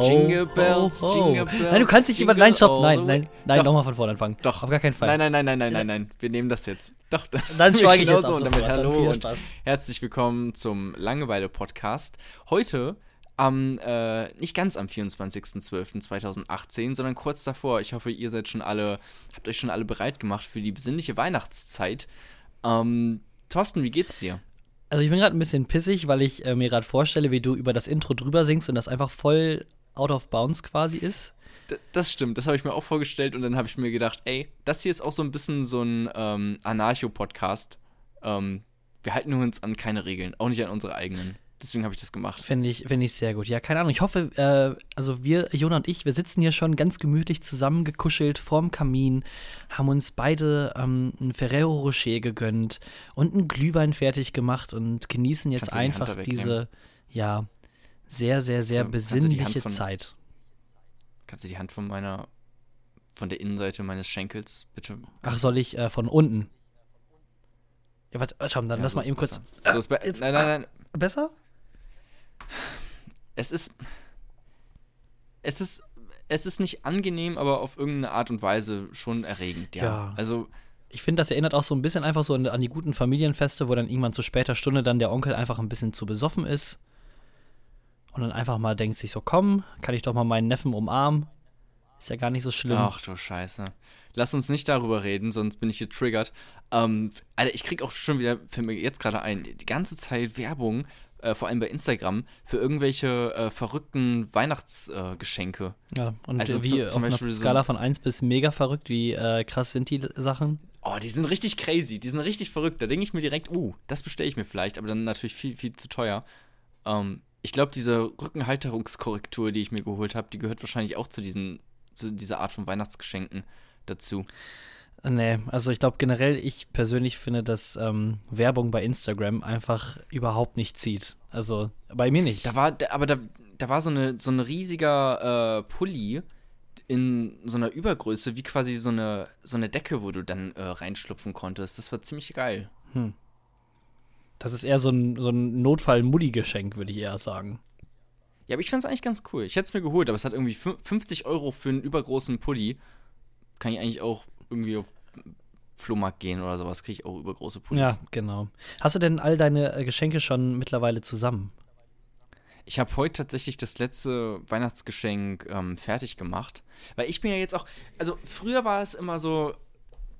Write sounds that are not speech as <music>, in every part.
Ho. Jingle bells, ho, ho. jingle bells, Nein, du kannst nicht jemand. Nein, stopp. Nein, nein, nein, nochmal von vorne anfangen. Doch. Auf gar keinen Fall. Nein, nein, nein, nein, nein, nein, nein. Wir nehmen das jetzt. <laughs> Doch, das Dann schweige ich jetzt genau ab so. Und damit hallo und herzlich willkommen zum Langeweile-Podcast. Heute am, äh, nicht ganz am 24.12.2018, sondern kurz davor. Ich hoffe, ihr seid schon alle, habt euch schon alle bereit gemacht für die besinnliche Weihnachtszeit. Ähm, Thorsten, wie geht's dir? Also, ich bin gerade ein bisschen pissig, weil ich äh, mir gerade vorstelle, wie du über das Intro drüber singst und das einfach voll out of bounds quasi ist. D das stimmt, das habe ich mir auch vorgestellt und dann habe ich mir gedacht, ey, das hier ist auch so ein bisschen so ein ähm, Anarcho-Podcast. Ähm, wir halten uns an keine Regeln, auch nicht an unsere eigenen. Deswegen habe ich das gemacht. Finde ich, finde ich sehr gut. Ja, keine Ahnung. Ich hoffe, äh, also wir, Jona und ich, wir sitzen hier schon ganz gemütlich zusammengekuschelt vorm Kamin, haben uns beide ähm, ein Ferrero Rocher gegönnt und einen Glühwein fertig gemacht und genießen jetzt einfach diese, ja, sehr, sehr, sehr die Hand besinnliche von- Zeit. Kannst du die Hand von meiner, von der Innenseite meines Schenkels bitte? Ach, soll ich äh, von unten? Ja, warte, schau, dann Ja, lass so mal eben kurz. besser. So ist be jetzt- nein, nein, nein. Besser? Es ist. Es ist. Es ist nicht angenehm, aber auf irgendeine Art und Weise schon erregend, ja. Ja. Also, Ich finde, das erinnert auch so ein bisschen einfach so an, an die guten Familienfeste, wo dann irgendwann zu später Stunde dann der Onkel einfach ein bisschen zu besoffen ist und dann einfach mal denkt sich so, komm, kann ich doch mal meinen Neffen umarmen. Ist ja gar nicht so schlimm. ach du Scheiße. Lass uns nicht darüber reden, sonst bin ich getriggert. Ähm, Alter, ich krieg auch schon wieder, fällt mir jetzt gerade ein, die ganze Zeit Werbung, äh, vor allem bei Instagram, für irgendwelche äh, verrückten Weihnachtsgeschenke. Äh. Ja, und Also wie zu- auf zum einer Beispiel so- Skala von 1 bis mega verrückt, wie äh, krass sind die Sachen? Oh, die sind richtig crazy, die sind richtig verrückt. Da denke ich mir direkt, uh, das bestelle ich mir vielleicht, aber dann natürlich viel, viel zu teuer. Ähm, ich glaube, diese Rückenhalterungskorrektur, die ich mir geholt habe, die gehört wahrscheinlich auch zu diesen, zu dieser Art von Weihnachtsgeschenken dazu. Nee, also ich glaube generell, ich persönlich finde, dass ähm, Werbung bei Instagram einfach überhaupt nicht zieht. Also bei mir nicht. Da war, aber da, da war so eine, so ein riesiger äh, Pulli in so einer Übergröße, wie quasi so eine, so eine Decke, wo du dann äh, reinschlupfen konntest. Das war ziemlich geil. Das ist eher so ein, so ein Notfall-Muddy-Geschenk, würde ich eher sagen. Ja, aber ich fand es eigentlich ganz cool. Ich hätte es mir geholt, aber es hat irgendwie fün- 50 Euro für einen übergroßen Pulli. Kann ich eigentlich auch irgendwie auf Flohmarkt gehen oder sowas, kriege ich auch übergroße Pullis. Ja, genau. Hast du denn all deine äh, Geschenke schon mittlerweile zusammen? Ich habe heute tatsächlich das letzte Weihnachtsgeschenk ähm, fertig gemacht. Weil ich bin ja jetzt auch. Also, früher war es immer so,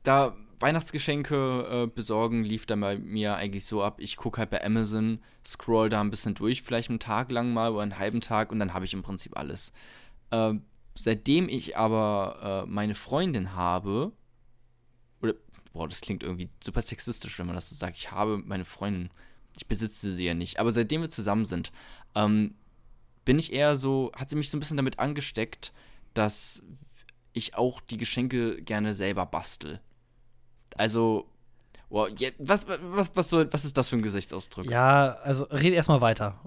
da Weihnachtsgeschenke äh, besorgen lief dann bei mir eigentlich so ab. Ich gucke halt bei Amazon, scroll da ein bisschen durch, vielleicht einen Tag lang mal oder einen halben Tag und dann habe ich im Prinzip alles. Äh, seitdem ich aber äh, meine Freundin habe, oder, boah, das klingt irgendwie super sexistisch, wenn man das so sagt. Ich habe meine Freundin. Ich besitze sie ja nicht. Aber seitdem wir zusammen sind, ähm, bin ich eher so, hat sie mich so ein bisschen damit angesteckt, dass ich auch die Geschenke gerne selber bastel. Also, je- was, was, was, soll, was ist das für ein Gesichtsausdruck? Ja, also red erstmal weiter.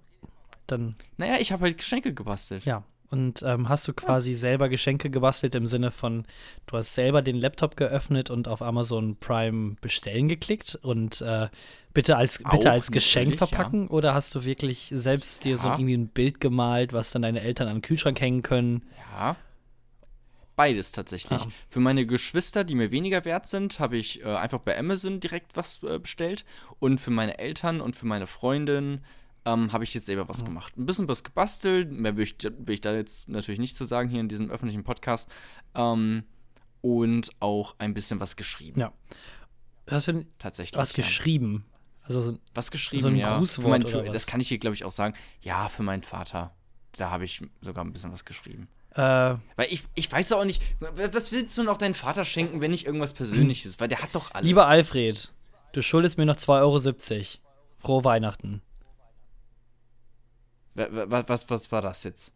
Dann, Naja, ich habe halt Geschenke gebastelt. ja. Und ähm, hast du quasi selber Geschenke gebastelt im Sinne von, du hast selber den Laptop geöffnet und auf Amazon Prime bestellen geklickt und äh, bitte als, bitte als Geschenk verpacken? Oder hast du wirklich selbst dir so Ja. irgendwie ein Bild gemalt, was dann deine Eltern an den Kühlschrank hängen können? Ja. Beides tatsächlich. Ah. Für meine Geschwister, die mir weniger wert sind, habe ich äh, einfach bei Amazon direkt was äh, bestellt. Und für meine Eltern und für meine Freundin ähm, habe ich jetzt selber was gemacht. Ein bisschen was gebastelt. Mehr will ich, will ich da jetzt natürlich nicht zu sagen hier in diesem öffentlichen Podcast. Ähm, und auch ein bisschen was geschrieben. Ja. Hast du denn Tatsächlich. was ja. geschrieben? Also so- Was geschrieben, So ein ja. Grußwort Für mein, oder was? Das kann ich hier, glaube ich, auch sagen. Ja, für meinen Vater. Da habe ich sogar ein bisschen was geschrieben. Äh, Weil ich, ich weiß auch nicht, was willst du noch deinen Vater schenken, wenn nicht irgendwas Persönliches? Weil der hat doch alles. Lieber Alfred, du schuldest mir noch 2,70 Euro. Frohe Weihnachten. Wa- wa- wa- Was, was war das jetzt?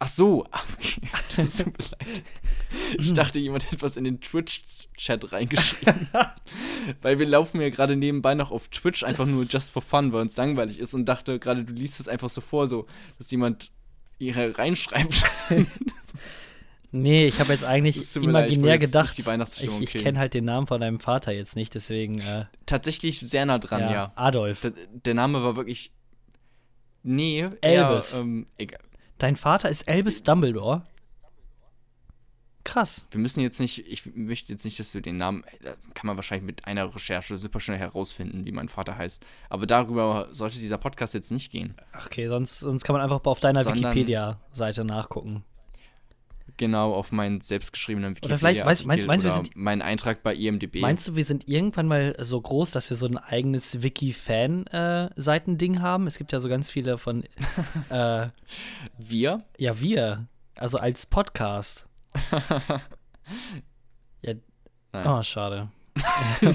Ach so. <laughs> Ah, Okay. <laughs> Das tut mir leid. Ich dachte, jemand hat was in den Twitch-Chat reingeschrieben. <laughs> weil wir laufen ja gerade nebenbei noch auf Twitch, einfach nur just for fun, weil uns langweilig ist und dachte gerade, du liest es einfach so vor, so, dass jemand hier reinschreibt. <laughs> Nee, ich habe jetzt eigentlich mir leid, ich imaginär gedacht, ich, ich kenne halt den Namen von deinem Vater jetzt nicht, deswegen, äh, Tatsächlich sehr nah dran, ja, ja. Adolf. Der, der Name war wirklich Nee, Elvis. Eher, ähm. Dein Vater ist Elvis Dumbledore? Krass. Wir müssen jetzt nicht, ich möchte jetzt nicht, dass du den Namen, da kann man wahrscheinlich mit einer Recherche super schnell herausfinden, wie mein Vater heißt. Aber darüber sollte dieser Podcast jetzt nicht gehen. Okay, sonst, sonst kann man einfach auf deiner Wikipedia-Seite nachgucken. Genau, auf meinen selbstgeschriebenen Wikipedia. Oder vielleicht, weißt- meinst- meinst du, wir oder sind- meinen Eintrag bei IMDb. Meinst du, wir sind irgendwann mal so groß, dass wir so ein eigenes Wiki-Fan-Seitending haben? Es gibt ja so ganz viele von, äh, <laughs> wir? ja, wir, also als Podcast. <laughs> Ja, Nein. oh, schade. <laughs>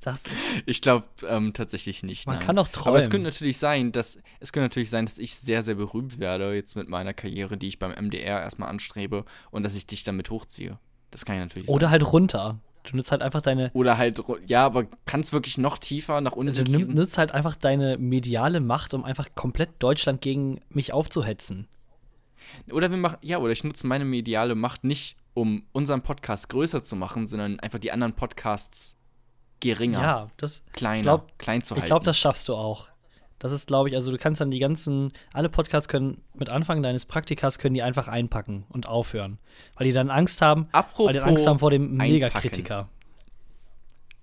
das, Ich glaube ähm, tatsächlich nicht. Man nein. kann doch Aber es träumen. könnte natürlich sein, dass es könnte natürlich sein, dass ich sehr, sehr berühmt werde jetzt mit meiner Karriere, die ich beim MDR erstmal anstrebe und dass ich dich damit hochziehe. Das kann ja natürlich oder sein. halt runter. Du nutzt halt einfach deine, Oder halt, ja, aber kann es wirklich noch tiefer nach unten du gehen? nutzt halt einfach deine mediale Macht, um einfach komplett Deutschland gegen mich aufzuhetzen. Oder wir machen, ja, oder ich nutze meine mediale Macht nicht, um unseren Podcast größer zu machen, sondern einfach die anderen Podcasts geringer, Ja, das, kleiner, glaub- klein zu Ich halten. glaube, das schaffst du auch. Das ist, glaube ich, also du kannst dann die ganzen, alle Podcasts können mit Anfang deines Praktikas können die einfach einpacken und aufhören. Weil die dann Angst haben, Apropos weil die Angst haben vor dem. Megakritiker.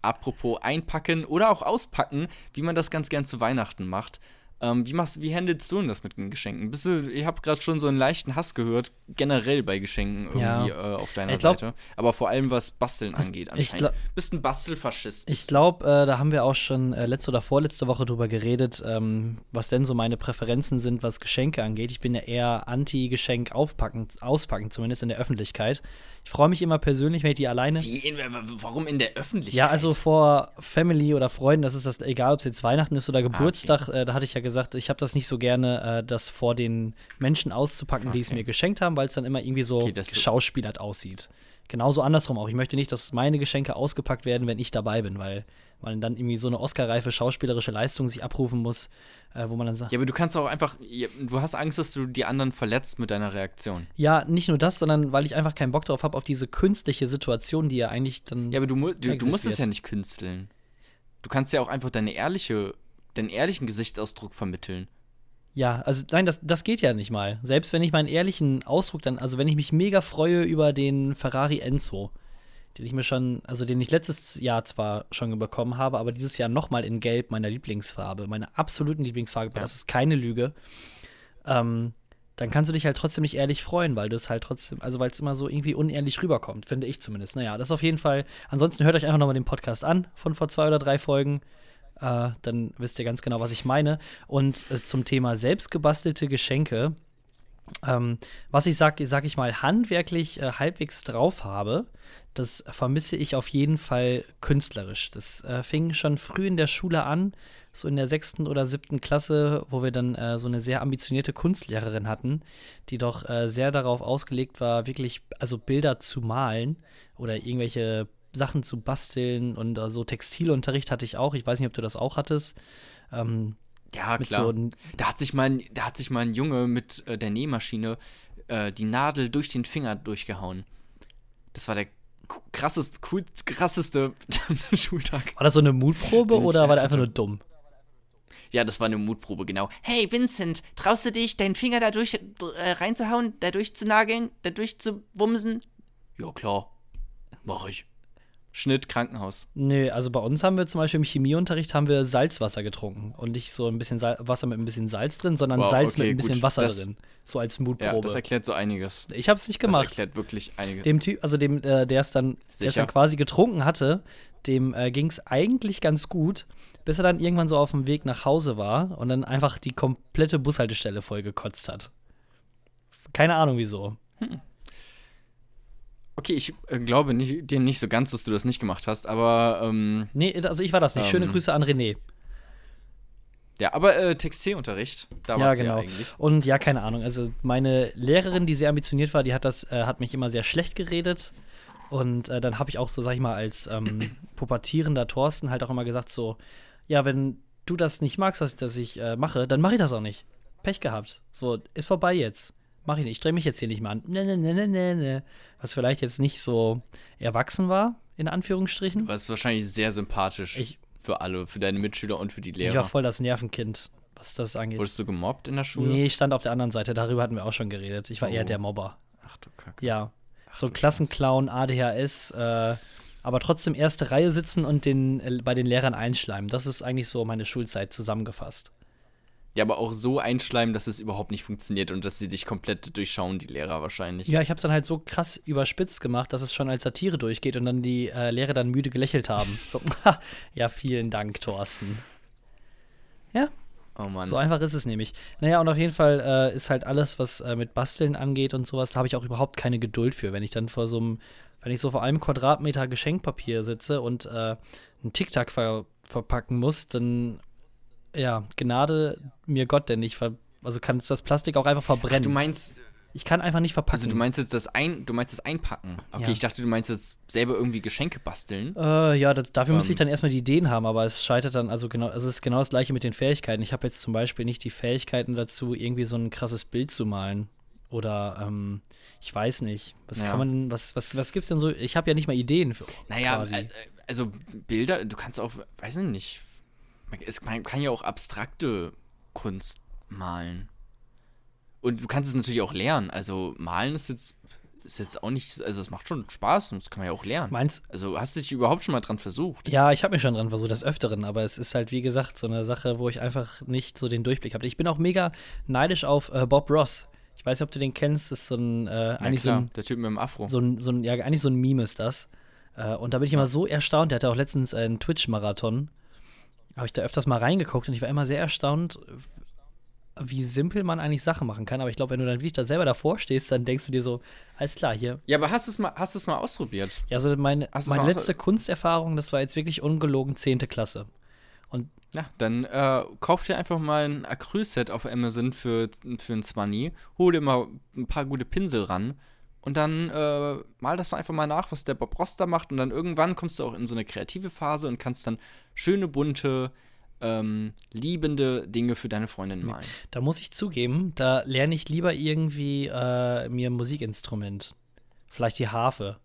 Apropos einpacken oder auch auspacken, wie man das ganz gern zu Weihnachten macht. Ähm, wie, machst, wie handelst du denn das mit den Geschenken? Bist du, ich habe gerade schon so einen leichten Hass gehört, generell bei Geschenken irgendwie Ja. äh, auf deiner glaub- Seite. Aber vor allem was Basteln angeht ich anscheinend. glaub- Bist ein Bastelfaschist. Ich glaube, äh, da haben wir auch schon äh, letzte oder vorletzte Woche drüber geredet, ähm, was denn so meine Präferenzen sind, was Geschenke angeht. Ich bin ja eher anti-Geschenk aufpacken, auspacken, zumindest in der Öffentlichkeit. Ich freue mich immer persönlich, wenn ich die alleine. Wie, in, warum in der Öffentlichkeit? Ja, also vor Family oder Freunden, das ist das egal, ob es jetzt Weihnachten ist oder Geburtstag, äh, da hatte ich ja gesagt, ich habe das nicht so gerne, äh, das vor den Menschen auszupacken, die es Okay. mir geschenkt haben, weil es dann immer irgendwie so Okay, geschauspielert aussieht. Genauso andersrum auch. Ich möchte nicht, dass meine Geschenke ausgepackt werden, wenn ich dabei bin, weil man dann irgendwie so eine Oscar-reife schauspielerische Leistung sich abrufen muss, äh, wo man dann sagt, Ja, aber du kannst auch einfach, du hast Angst, dass du die anderen verletzt mit deiner Reaktion. ja, nicht nur das, sondern weil ich einfach keinen Bock drauf habe, auf diese künstliche Situation, die ja eigentlich dann. Ja, aber du, du, du musst es ja nicht künsteln. Du kannst ja auch einfach deine ehrliche, deinen ehrlichen Gesichtsausdruck vermitteln. Ja, also nein, das, das geht ja nicht mal. Selbst wenn ich meinen ehrlichen Ausdruck dann, also wenn ich mich mega freue über den Ferrari Enzo, den ich mir schon, also den ich letztes Jahr zwar schon bekommen habe, aber dieses Jahr nochmal in Gelb, meiner Lieblingsfarbe, meiner absoluten Lieblingsfarbe, Ja. das ist keine Lüge, ähm, dann kannst du dich halt trotzdem nicht ehrlich freuen, weil du es halt trotzdem, also weil es immer so irgendwie unehrlich rüberkommt, finde ich zumindest. Naja, das ist auf jeden Fall, ansonsten hört euch einfach nochmal den Podcast an von vor zwei oder drei Folgen. Äh, dann wisst ihr ganz genau, was ich meine. Und äh, zum Thema selbstgebastelte Geschenke, ähm, was ich sag, sag ich mal, handwerklich äh, halbwegs drauf habe, das vermisse ich auf jeden Fall künstlerisch. Das äh, fing schon früh in der Schule an, so in der sechsten oder siebten Klasse, wo wir dann äh, so eine sehr ambitionierte Kunstlehrerin hatten, die doch äh, sehr darauf ausgelegt war, wirklich also Bilder zu malen oder irgendwelche Sachen zu basteln und äh, so Textilunterricht hatte ich auch. Ich weiß nicht, ob du das auch hattest. Ähm, Ja, klar. so da, hat sich mal, ein- da hat sich mal ein Junge mit äh, der Nähmaschine äh, die Nadel durch den Finger durchgehauen. Das war der krasseste, cool, krasseste <laughs> Schultag. war das so eine Mutprobe Den oder war der einfach nur dumm? Ja, das war eine Mutprobe, genau. Hey, Vincent, traust du dich, deinen Finger da durch äh, reinzuhauen, da durchzunageln, da durchzuwumsen? Ja, klar. Mach ich. Schnitt, Krankenhaus. Nö, also bei uns haben wir zum Beispiel im Chemieunterricht haben wir Salzwasser getrunken und nicht so ein bisschen Sal Wasser mit ein bisschen Salz drin, sondern Wow, Salz okay, mit ein bisschen gut. Wasser Das- drin. So als Ja, Mutprobe. das erklärt so einiges. ich hab's nicht Das gemacht. erklärt wirklich einiges. Dem Typ, also dem, äh, der es dann, es dann quasi getrunken hatte, dem äh, ging es eigentlich ganz gut, bis er dann irgendwann so auf dem Weg nach Hause war und dann einfach die komplette Bushaltestelle voll gekotzt hat. Keine Ahnung wieso. Okay, ich äh, glaube nicht, dir nicht so ganz, dass du das nicht gemacht hast, aber ähm, Nee, also ich war das nicht. Schöne Ähm, Grüße an René. ja, aber äh, Textilunterricht, da Ja, warst du genau. ja eigentlich. Und ja, keine Ahnung. Also meine Lehrerin, die sehr ambitioniert war, die hat das, äh, hat mich immer sehr schlecht geredet. Und äh, dann habe ich auch so, sag ich mal, als ähm, <clears throat> pubertierender Thorsten halt auch immer gesagt so, ja, wenn du das nicht magst, dass, dass ich äh, mache, dann mache ich das auch nicht. Pech gehabt. So, ist vorbei jetzt. Mach ich nicht. Ich streng mich jetzt hier nicht mehr an. Ne, ne, ne, ne, ne, ne. Was vielleicht jetzt nicht so erwachsen war, in Anführungsstrichen. Du warst wahrscheinlich sehr sympathisch Ich- für alle, für deine Mitschüler und für die Ich Lehrer. war voll das Nervenkind, was das angeht. Wurdest du gemobbt in der Schule? Nee, ich stand auf der anderen Seite, darüber hatten wir auch schon geredet. Ich war Oh. eher der Mobber. Ach du Kacke. Ja. Ach so Klassenclown, ADHS, äh, aber trotzdem erste Reihe sitzen und den, äh, bei den Lehrern einschleimen. Das ist eigentlich so meine Schulzeit zusammengefasst. Ja, aber auch so einschleimen, dass es überhaupt nicht funktioniert und dass sie dich komplett durchschauen, die Lehrer wahrscheinlich. Ja, ich habe es dann halt so krass überspitzt gemacht, dass es schon als Satire durchgeht und dann die äh, Lehrer dann müde gelächelt haben. <laughs> So, <laughs> ja, vielen Dank, Thorsten. Ja, Oh Mann. so einfach ist es nämlich. Naja, und auf jeden Fall äh, ist halt alles, was äh, mit Basteln angeht und sowas, da habe ich auch überhaupt keine Geduld für. Wenn ich dann vor so einem, wenn ich so vor einem Quadratmeter Geschenkpapier sitze und äh, einen Tic-Tac ver verpacken muss, dann, ja, Gnade mir Gott, denn ich ver also kann das Plastik auch einfach Ach, verbrennen. du meinst, ich kann einfach nicht verpacken. also du meinst jetzt das ein, du meinst das Einpacken. Okay, Ja. ich dachte, du meinst jetzt selber irgendwie Geschenke basteln. Äh, ja, das, dafür müsste ich Ähm. dann erstmal die Ideen haben, aber es scheitert dann, also genau, also es ist genau das gleiche mit den Fähigkeiten. Ich habe jetzt zum Beispiel nicht die Fähigkeiten dazu, irgendwie so ein krasses Bild zu malen. Oder, ähm, ich weiß nicht. Was Ja. kann man, was, was, was gibt's denn so? Ich habe ja nicht mal Ideen für. Naja, quasi. äh, also Bilder, du kannst auch, weiß ich nicht, es, man kann ja auch abstrakte Kunst malen. Und du kannst es natürlich auch lernen. Also malen ist jetzt, ist jetzt auch nicht, also es macht schon Spaß und das kann man ja auch lernen. Meins, Also hast du dich überhaupt schon mal dran versucht? ja, ich habe mich schon dran versucht, des Öfteren, aber es ist halt, wie gesagt, so eine Sache, wo ich einfach nicht so den Durchblick habe. Ich bin auch mega neidisch auf äh, Bob Ross. Ich weiß nicht, ob du den kennst, das ist so ein, äh, eigentlich so klar, ein, der Typ mit dem Afro. so ein, so ein, ja, eigentlich so ein Meme ist das. Äh, und da bin ich immer so erstaunt. Der hatte auch letztens einen Twitch-Marathon. Habe ich da öfters mal reingeguckt und ich war immer sehr erstaunt, wie simpel man eigentlich Sachen machen kann. Aber ich glaube, wenn du dann wirklich da selber davor stehst, dann denkst du dir so, alles klar, hier. Ja, aber hast du es mal, hast es mal ausprobiert? Ja, also Hast du's meine letzte Kunsterfahrung, das war jetzt wirklich ungelogen 10. Klasse. Und Ja, dann äh, kauf dir einfach mal ein Acrylset auf Amazon für, für ein 20, hol dir mal ein paar gute Pinsel ran und dann äh, mal das einfach mal nach, was der Bob Ross da macht und dann irgendwann kommst du auch in so eine kreative Phase und kannst dann schöne, bunte, ähm, liebende Dinge für deine Freundin malen. da muss ich zugeben, da lerne ich lieber irgendwie äh, mir ein Musikinstrument. Vielleicht die Harfe.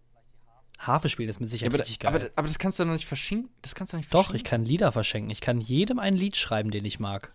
Harfe spielen ist mit Ja, Sicherheit aber, richtig geil. aber, aber das kannst du doch nicht verschenken. Das kannst du doch nicht Doch, ich verschenken. kann Lieder verschenken. Ich kann jedem ein Lied schreiben, den ich mag.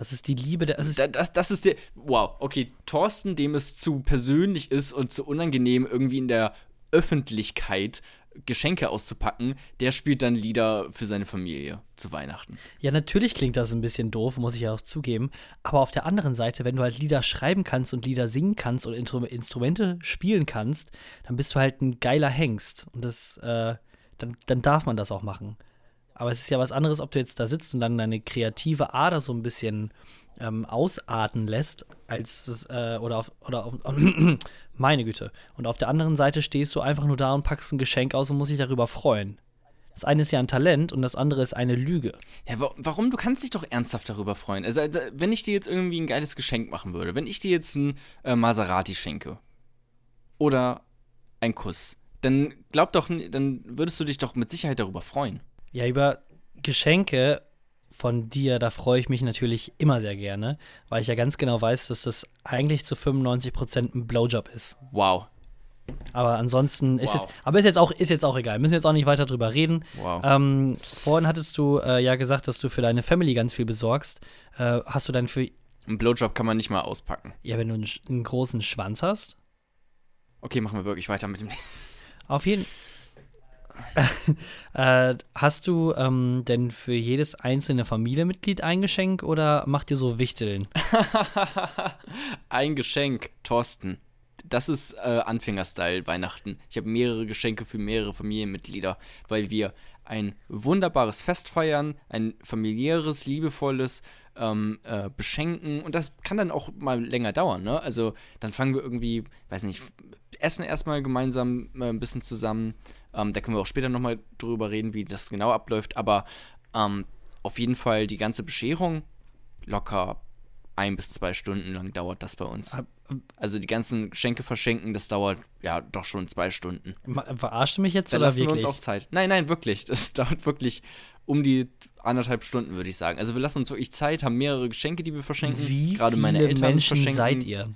Das ist die Liebe der. Das ist, Da- Das, das ist der. Wow, okay. Thorsten, dem es zu persönlich ist und zu unangenehm, irgendwie in der Öffentlichkeit Geschenke auszupacken, der spielt dann Lieder für seine Familie zu Weihnachten. ja, natürlich klingt das ein bisschen doof, muss ich ja auch zugeben. Aber auf der anderen Seite, wenn du halt Lieder schreiben kannst und Lieder singen kannst und Instrumente spielen kannst, dann bist du halt ein geiler Hengst. Und das, äh, dann, dann darf man das auch machen. Aber es ist ja was anderes, ob du jetzt da sitzt und dann deine kreative Ader so ein bisschen ähm, ausarten lässt, als das, äh, oder auf, oder auf, <clears throat> meine Güte. Und auf der anderen Seite stehst du einfach nur da und packst ein Geschenk aus und musst dich darüber freuen. Das eine ist ja ein Talent und das andere ist eine Lüge. Ja, wa warum? Du kannst dich doch ernsthaft darüber freuen. Also, also, wenn ich dir jetzt irgendwie ein geiles Geschenk machen würde, wenn ich dir jetzt ein äh, Maserati schenke oder ein Kuss, dann glaub doch, dann würdest du dich doch mit Sicherheit darüber freuen. Ja, über Geschenke von dir, da freue ich mich natürlich immer sehr gerne, weil ich ja ganz genau weiß, dass das eigentlich zu 95% ein Blowjob ist. Wow. Aber ansonsten ist Wow. jetzt, aber ist jetzt auch, ist jetzt auch egal. Müssen wir jetzt auch nicht weiter drüber reden. Wow. Ähm, vorhin hattest du äh, ja gesagt, dass du für deine Family ganz viel besorgst. Äh, hast du dann für, Ein Blowjob kann man nicht mal auspacken. ja, wenn du einen, einen großen Schwanz hast? Okay, machen wir wirklich weiter mit dem Auf jeden äh, Hast du ähm, denn für jedes einzelne Familienmitglied ein Geschenk oder macht ihr so Wichteln? <laughs> Ein Geschenk, Thorsten. Das ist äh, Anfängerstyle Weihnachten. Ich habe mehrere Geschenke für mehrere Familienmitglieder, weil wir ein wunderbares Fest feiern, ein familiäres, liebevolles ähm, äh, Beschenken und das kann dann auch mal länger dauern. Ne? Also dann fangen wir irgendwie, weiß nicht, essen erstmal gemeinsam äh, ein bisschen zusammen. Ähm, da können wir auch später nochmal drüber reden, wie das genau abläuft. Aber ähm, auf jeden Fall die ganze Bescherung locker ein bis zwei Stunden lang dauert das bei uns. Also die ganzen Geschenke verschenken, das dauert ja doch schon zwei Stunden. Verarscht du mich jetzt Da oder lassen wir wirklich? uns auch Zeit. Nein, nein, wirklich. Das <laughs> dauert wirklich um die anderthalb Stunden, würde ich sagen. Also wir lassen uns wirklich Zeit, haben mehrere Geschenke, die wir verschenken. Wie Gerade viele meine Eltern Menschen verschenken. seid ihr?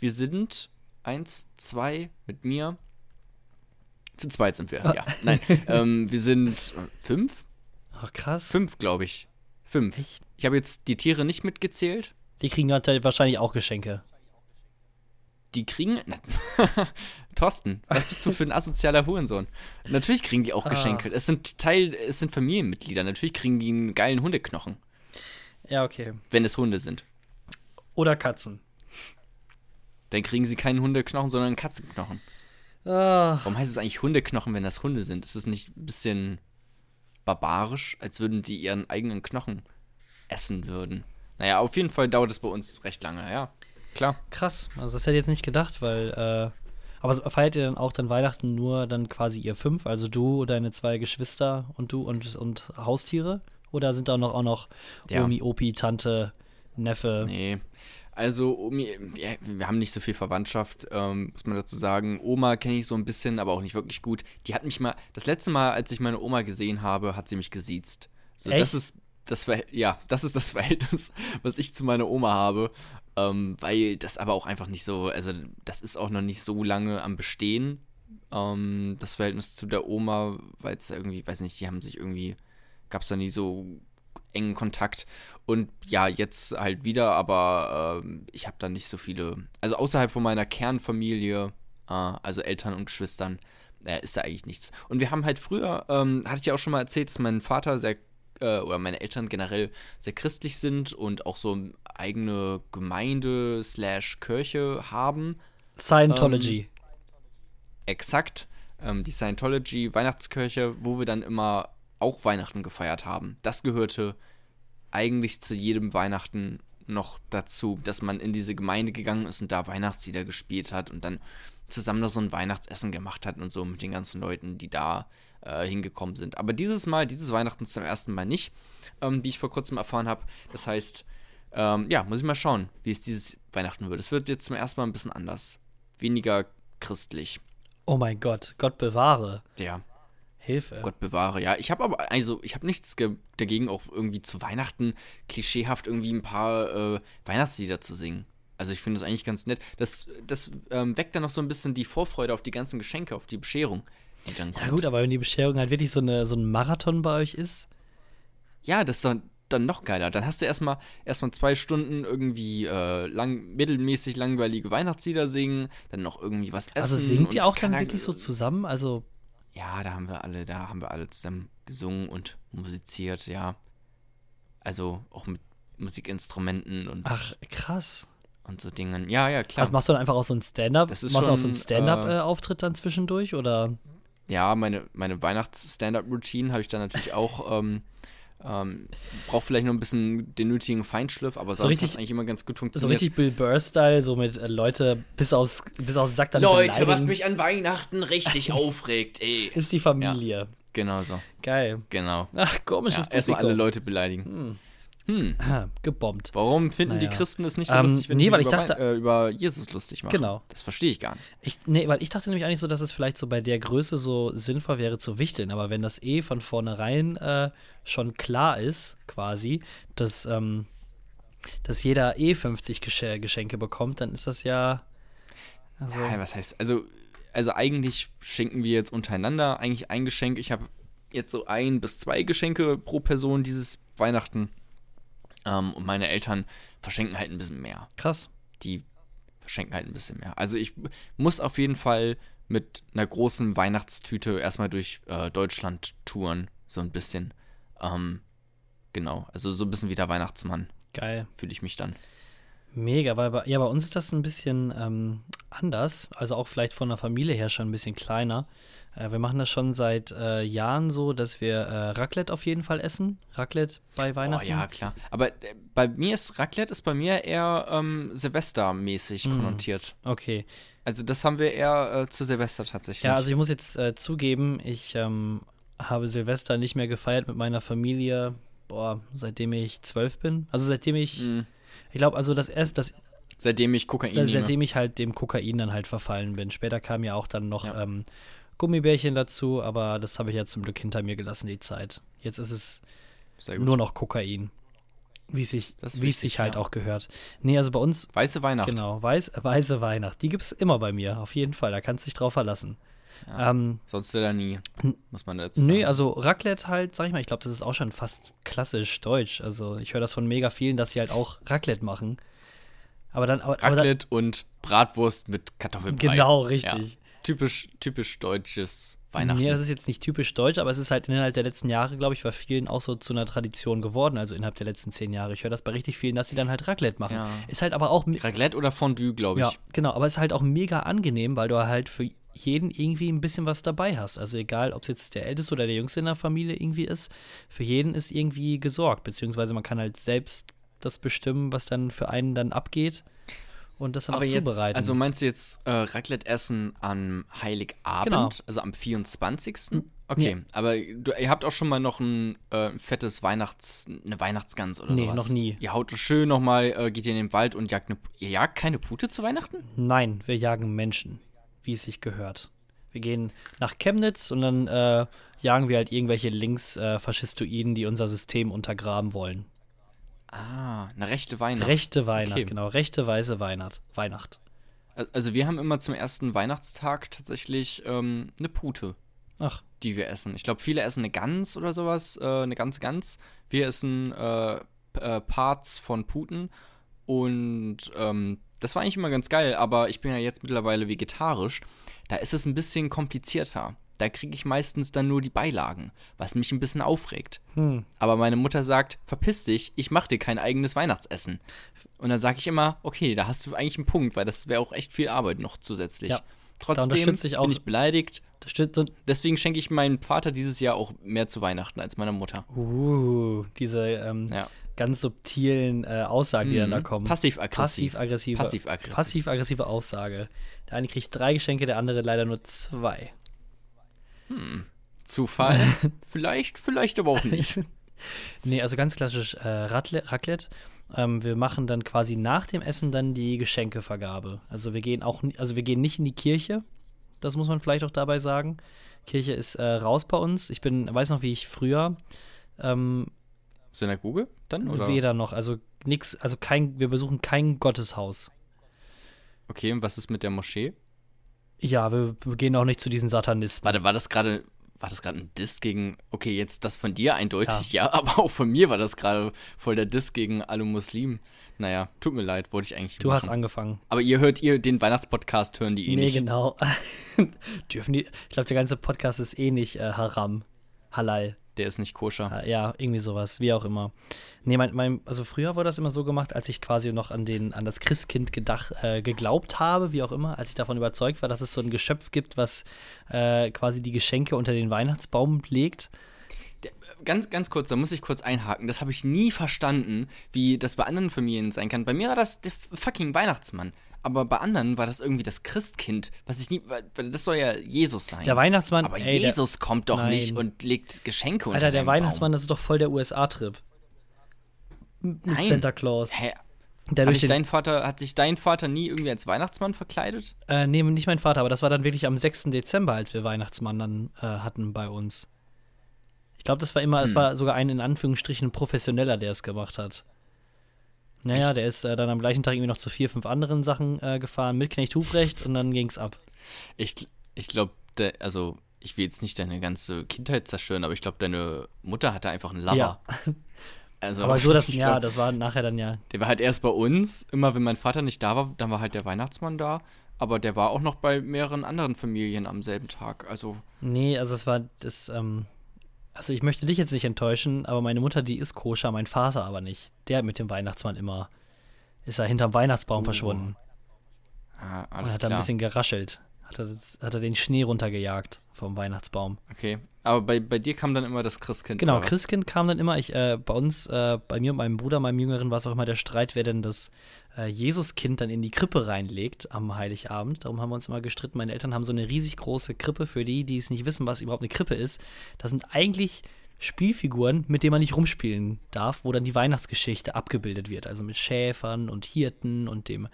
Wir sind eins, zwei mit mir. Zu zweit sind wir, Ah. ja. Nein, ähm, wir sind fünf? Ach krass. Fünf, glaube ich. Fünf. Echt? Ich habe jetzt die Tiere nicht mitgezählt. Die kriegen halt wahrscheinlich auch Geschenke. Die kriegen. <laughs> Thorsten, was bist du für ein asozialer Hurensohn? Natürlich kriegen die auch Ah. Geschenke. Es sind Teil, es sind Familienmitglieder. Natürlich kriegen die einen geilen Hundeknochen, Ja, okay. wenn es Hunde sind. Oder Katzen. Dann kriegen sie keinen Hundeknochen, sondern einen Katzenknochen. Ah, Warum heißt es eigentlich Hundeknochen, wenn das Hunde sind? Ist es nicht ein bisschen barbarisch, als würden sie ihren eigenen Knochen essen würden? Naja, auf jeden Fall dauert es bei uns recht lange, ja. Klar. krass. Also das hätte ich jetzt nicht gedacht, weil, äh, aber feiert ihr dann auch dann Weihnachten nur dann quasi ihr fünf? Also du, deine zwei Geschwister und du und, und Haustiere? Oder sind da noch auch noch Ja. Omi, Opi, Tante, Neffe? Nee. Also, Omi, wir, wir haben nicht so viel Verwandtschaft, ähm, muss man dazu sagen. Oma kenne ich so ein bisschen, aber auch nicht wirklich gut. Die hat mich mal, das letzte Mal, als ich meine Oma gesehen habe, hat sie mich gesiezt. So, Echt? das ist das ja, das ist das <laughs> Verhältnis, was ich zu meiner Oma habe. Ähm, weil das aber auch einfach nicht so, also das ist auch noch nicht so lange am Bestehen. Ähm, das Verhältnis zu der Oma, weil es irgendwie, weiß nicht, die haben sich irgendwie, gab es da nie so engen Kontakt. Und ja, jetzt halt wieder, aber ähm, ich habe da nicht so viele, also außerhalb von meiner Kernfamilie, äh, also Eltern und Geschwistern, äh, ist da eigentlich nichts. Und wir haben halt früher, ähm, hatte ich ja auch schon mal erzählt, dass mein Vater sehr, äh, oder meine Eltern generell sehr christlich sind und auch so eigene Gemeinde slash Kirche haben. Scientology. Exakt. Ähm, die Scientology Weihnachtskirche, wo wir dann immer auch Weihnachten gefeiert haben. Das gehörte eigentlich zu jedem Weihnachten noch dazu, dass man in diese Gemeinde gegangen ist und da Weihnachtslieder gespielt hat und dann zusammen noch so ein Weihnachtsessen gemacht hat und so mit den ganzen Leuten, die da äh, hingekommen sind. Aber dieses Mal, dieses Weihnachten zum ersten Mal nicht, ähm, wie ich vor kurzem erfahren habe. Das heißt, ähm, ja, muss ich mal schauen, wie es dieses Weihnachten wird. Es wird jetzt zum ersten Mal ein bisschen anders. Weniger christlich. oh mein Gott, Gott bewahre. Ja, Hilfe. Gott bewahre. Ja, ich habe aber, also, ich habe nichts ge- dagegen, auch irgendwie zu Weihnachten klischeehaft irgendwie ein paar äh, Weihnachtslieder zu singen. Also, ich finde das eigentlich ganz nett. Das, das ähm, weckt dann noch so ein bisschen die Vorfreude auf die ganzen Geschenke, auf die Bescherung. Ja gut, aber wenn die Bescherung halt wirklich so, eine, so ein Marathon bei euch ist, Ja, das ist dann, dann noch geiler. Dann hast du erstmal erstmal zwei Stunden irgendwie äh, lang, mittelmäßig langweilige Weihnachtslieder singen, dann noch irgendwie was essen. also singt ihr auch dann wirklich so zusammen? Also, Ja, da haben wir alle, da haben wir alle zusammen gesungen und musiziert, ja. Also auch mit Musikinstrumenten und, ach, krass. und so Dingen. Ja, ja, klar. Also machst du dann einfach auch so ein Stand-up? Machst du auch so einen Stand-up-Auftritt dann zwischendurch? Oder? Ja, meine, meine Weihnachts-Stand-Up-Routine habe ich dann natürlich auch. <laughs> ähm, ähm, braucht vielleicht noch ein bisschen den nötigen Feinschliff, aber sonst richtig- hat es eigentlich immer ganz gut So funktioniert. richtig Bill Burr-Style, so mit äh, Leute bis aufs, bis aufs Sack dann Leute, was mich an Weihnachten richtig <laughs> aufregt, ey. ist die Familie. Genau so, Geil. genau. Ach, komisches Ja, erstmal alle. Leute beleidigen. Hm. Ah, <clears throat> gebombt. Warum finden die Naja. Christen es nicht so Ähm, lustig, wenn nee, die weil ich über, dachte- äh, über Jesus lustig machen? Genau. Das verstehe ich gar nicht. Ich, nee, weil ich dachte nämlich eigentlich so, dass es vielleicht so bei der Größe so sinnvoll wäre zu wichteln, aber wenn das eh von vornherein äh, schon klar ist, quasi, dass, ähm, dass jeder eh 50 Gesche Geschenke bekommt, dann ist das ja. Also, Ja, was heißt, also, also eigentlich schenken wir jetzt untereinander eigentlich ein Geschenk. Ich habe jetzt so ein bis zwei Geschenke pro Person dieses Weihnachten. Ähm, und meine Eltern verschenken halt ein bisschen mehr. krass. Die verschenken halt ein bisschen mehr. Also ich muss auf jeden Fall mit einer großen Weihnachtstüte erstmal durch äh, Deutschland touren. So ein bisschen. Ähm, genau. Also so ein bisschen wie der Weihnachtsmann Geil. fühle ich mich dann. Mega, weil bei, ja, bei uns ist das ein bisschen ähm, anders, also auch vielleicht von der Familie her schon ein bisschen kleiner. Äh, wir machen das schon seit äh, Jahren so, dass wir äh, Raclette auf jeden Fall essen. Raclette bei Oh Weihnachten. ja, klar. Aber äh, bei mir ist Raclette ist bei mir eher ähm, Silvestermäßig Mm. konnotiert. Okay. Also das haben wir eher äh, zu Silvester tatsächlich. Ja, also ich muss jetzt äh, zugeben, ich ähm, habe Silvester nicht mehr gefeiert mit meiner Familie, boah, seitdem ich zwölf bin. Also seitdem ich, Mm. ich glaube, also das erst, das, seitdem ich Kokain äh, nehme. seitdem ich halt dem Kokain dann halt verfallen bin. Später kam ja auch dann noch Ja. ähm, Gummibärchen dazu, aber das habe ich ja zum Glück hinter mir gelassen, die Zeit. Jetzt ist es nur noch Kokain. Wie es sich, wie wichtig, sich halt ja. auch gehört. Nee, also bei uns, Weiße Weihnacht. genau, weiß, weiße Weihnacht, die gibt es immer bei mir, auf jeden Fall, da kannst du dich drauf verlassen. Ja. Ähm, Sonst leider nie, muss man dazu Nee, sagen. also Raclette halt, sag ich mal, ich glaube, das ist auch schon fast klassisch deutsch. Also ich höre das von mega vielen, dass sie halt auch Raclette machen. Aber dann, aber, aber Raclette und Bratwurst mit Kartoffelbrei. Genau, richtig. Ja. Typisch, typisch deutsches Weihnachten. Nee, das ist jetzt nicht typisch deutsch, aber es ist halt innerhalb der letzten Jahre, glaube ich, bei vielen auch so zu einer Tradition geworden, also innerhalb der letzten zehn Jahre. Ich höre das bei richtig vielen, dass sie dann halt Raclette machen. Ja. Ist halt aber auch. Raclette oder Fondue, glaube ich. Ja, genau, aber es ist halt auch mega angenehm, weil du halt für jeden irgendwie ein bisschen was dabei hast. Also egal, ob es jetzt der Älteste oder der Jüngste in der Familie irgendwie ist, für jeden ist irgendwie gesorgt, beziehungsweise man kann halt selbst das bestimmen, was dann für einen dann abgeht und das dann Aber auch jetzt, zubereiten. also meinst du jetzt äh, Raclette essen am Heiligabend, Genau. also am 24.? Hm, Okay, nee. aber du, ihr habt auch schon mal noch ein äh, fettes Weihnachts, eine Weihnachtsgans oder Nee, sowas? noch nie. Ihr haut schön noch mal, äh, geht ihr in den Wald und jagt eine, ihr jagt keine Pute zu Weihnachten? Nein, wir jagen Menschen, wie es sich gehört. Wir gehen nach Chemnitz und dann äh, jagen wir halt irgendwelche Linksfaschistoiden, die unser System untergraben wollen. Ah, eine rechte Weihnacht. Rechte Weihnacht, Okay. genau. Rechte weiße Weihnacht. Weihnacht. Al- Also wir haben immer zum ersten Weihnachtstag tatsächlich ähm, eine Pute, Ach, die wir essen. Ich glaube, viele essen eine Gans oder sowas, äh, eine ganze Gans. Wir essen äh, äh, Parts von Puten und ähm, das war eigentlich immer ganz geil, aber ich bin ja jetzt mittlerweile vegetarisch. Da ist es ein bisschen komplizierter. Da kriege ich meistens dann nur die Beilagen, was mich ein bisschen aufregt. hm. Aber meine Mutter sagt, verpiss dich, ich mach dir kein eigenes Weihnachtsessen. Und dann sage ich immer, okay, da hast du eigentlich einen Punkt, weil das wäre auch echt viel Arbeit noch zusätzlich. Ja, Trotzdem ich auch- bin ich beleidigt. Deswegen schenke ich meinem Vater dieses Jahr auch mehr zu Weihnachten als meiner Mutter. uh, diese ähm, Ja. ganz subtilen äh, Aussagen, die dann da Mhm. kommen. Passiv-aggressiv. Passiv-aggressive Passiv-aggressiv. passiv-aggressive Aussage. Der eine kriegt drei Geschenke, der andere leider nur zwei. Zufall? <laughs> vielleicht, vielleicht aber auch nicht. <laughs> Nee, also ganz klassisch äh, Raclette. Ähm, wir machen dann quasi nach dem Essen dann die Geschenkevergabe. Also wir gehen auch, also wir gehen nicht in die Kirche. Das muss man vielleicht auch dabei sagen. Kirche ist äh, raus bei uns. Ich bin, weiß noch, wie ich früher ähm, Synagoge dann? Oder? weder noch, also nix, also kein, wir besuchen kein Gotteshaus. Okay, und was ist mit der Moschee? Ja, wir, wir gehen auch nicht zu diesen Satanisten. Warte, war das gerade. War das gerade ein Diss gegen. Okay, jetzt das von dir eindeutig, ja, <laughs> aber auch von mir war das gerade voll der Diss gegen alle Muslimen. Naja, tut mir leid, wollte ich eigentlich Du machen. hast angefangen. Aber ihr hört ihr den Weihnachtspodcast, hören die eh nee, nicht. genau. <laughs> Dürfen die, ich glaube, der ganze Podcast ist eh nicht äh, Haram. Halal. Der ist nicht koscher. Ah, Ja, irgendwie sowas, wie auch immer. Nee, mein, mein, also früher wurde das immer so gemacht, als ich quasi noch an, den, an das Christkind gedacht, äh, geglaubt habe, wie auch immer, als ich davon überzeugt war, dass es so ein Geschöpf gibt, was äh, quasi die Geschenke unter den Weihnachtsbaum legt. Ganz, ganz kurz, da muss ich kurz einhaken. Das habe ich nie verstanden, wie das bei anderen Familien sein kann. Bei mir war das der fucking Weihnachtsmann. Aber bei anderen war das irgendwie das Christkind, was ich nie. weil- Das soll ja Jesus sein. Der Weihnachtsmann, Aber ey, der- Jesus kommt doch Nein. nicht und legt Geschenke unter Alter, der Weihnachtsmann, Baum. das ist doch voll der USA-Trip. Mit Nein. Santa Claus. Hä? Der Hat, sich dein Vater, hat sich dein Vater nie irgendwie als Weihnachtsmann verkleidet? äh, nee, nicht mein Vater, aber das war dann wirklich am 6. Dezember, als wir Weihnachtsmann dann äh, hatten bei uns. Ich glaube, das war immer, es Hm. war sogar ein in Anführungsstrichen professioneller, der es gemacht hat. Naja, der ist äh, dann am gleichen Tag irgendwie noch zu vier, fünf anderen Sachen äh, gefahren mit Knecht Hubrecht und dann ging's ab. Ich, ich glaube, also ich will jetzt nicht deine ganze Kindheit zerstören, aber ich glaube, deine Mutter hatte einfach einen Lover. Ja. <laughs> Also, Aber so, das, <laughs> ja, glaub, das war nachher dann ja. Der war halt erst bei uns. Immer wenn mein Vater nicht da war, dann war halt der Weihnachtsmann da. Aber der war auch noch bei mehreren anderen Familien am selben Tag. Also, Nee, also es war das, ähm, also ich möchte dich jetzt nicht enttäuschen, aber meine Mutter, die ist koscher, mein Vater aber nicht. Der mit dem Weihnachtsmann immer. Ist er hinterm Weihnachtsbaum Oh, verschwunden. ah, Und alles hat er ein klar. bisschen geraschelt. Hat er, das, hat er den Schnee runtergejagt vom Weihnachtsbaum. Okay. Aber bei, bei dir kam dann immer das Christkind. Genau? Christkind kam dann immer. Ich, äh, bei uns, äh, bei mir und meinem Bruder, meinem Jüngeren, war es auch immer der Streit, wer denn das äh, Jesuskind dann in die Krippe reinlegt am Heiligabend. Darum haben wir uns immer gestritten. Meine Eltern haben so eine riesig große Krippe. Für die, die es nicht wissen, was überhaupt eine Krippe ist, das sind eigentlich Spielfiguren, mit denen man nicht rumspielen darf, wo dann die Weihnachtsgeschichte abgebildet wird. Also mit Schäfern und Hirten und dem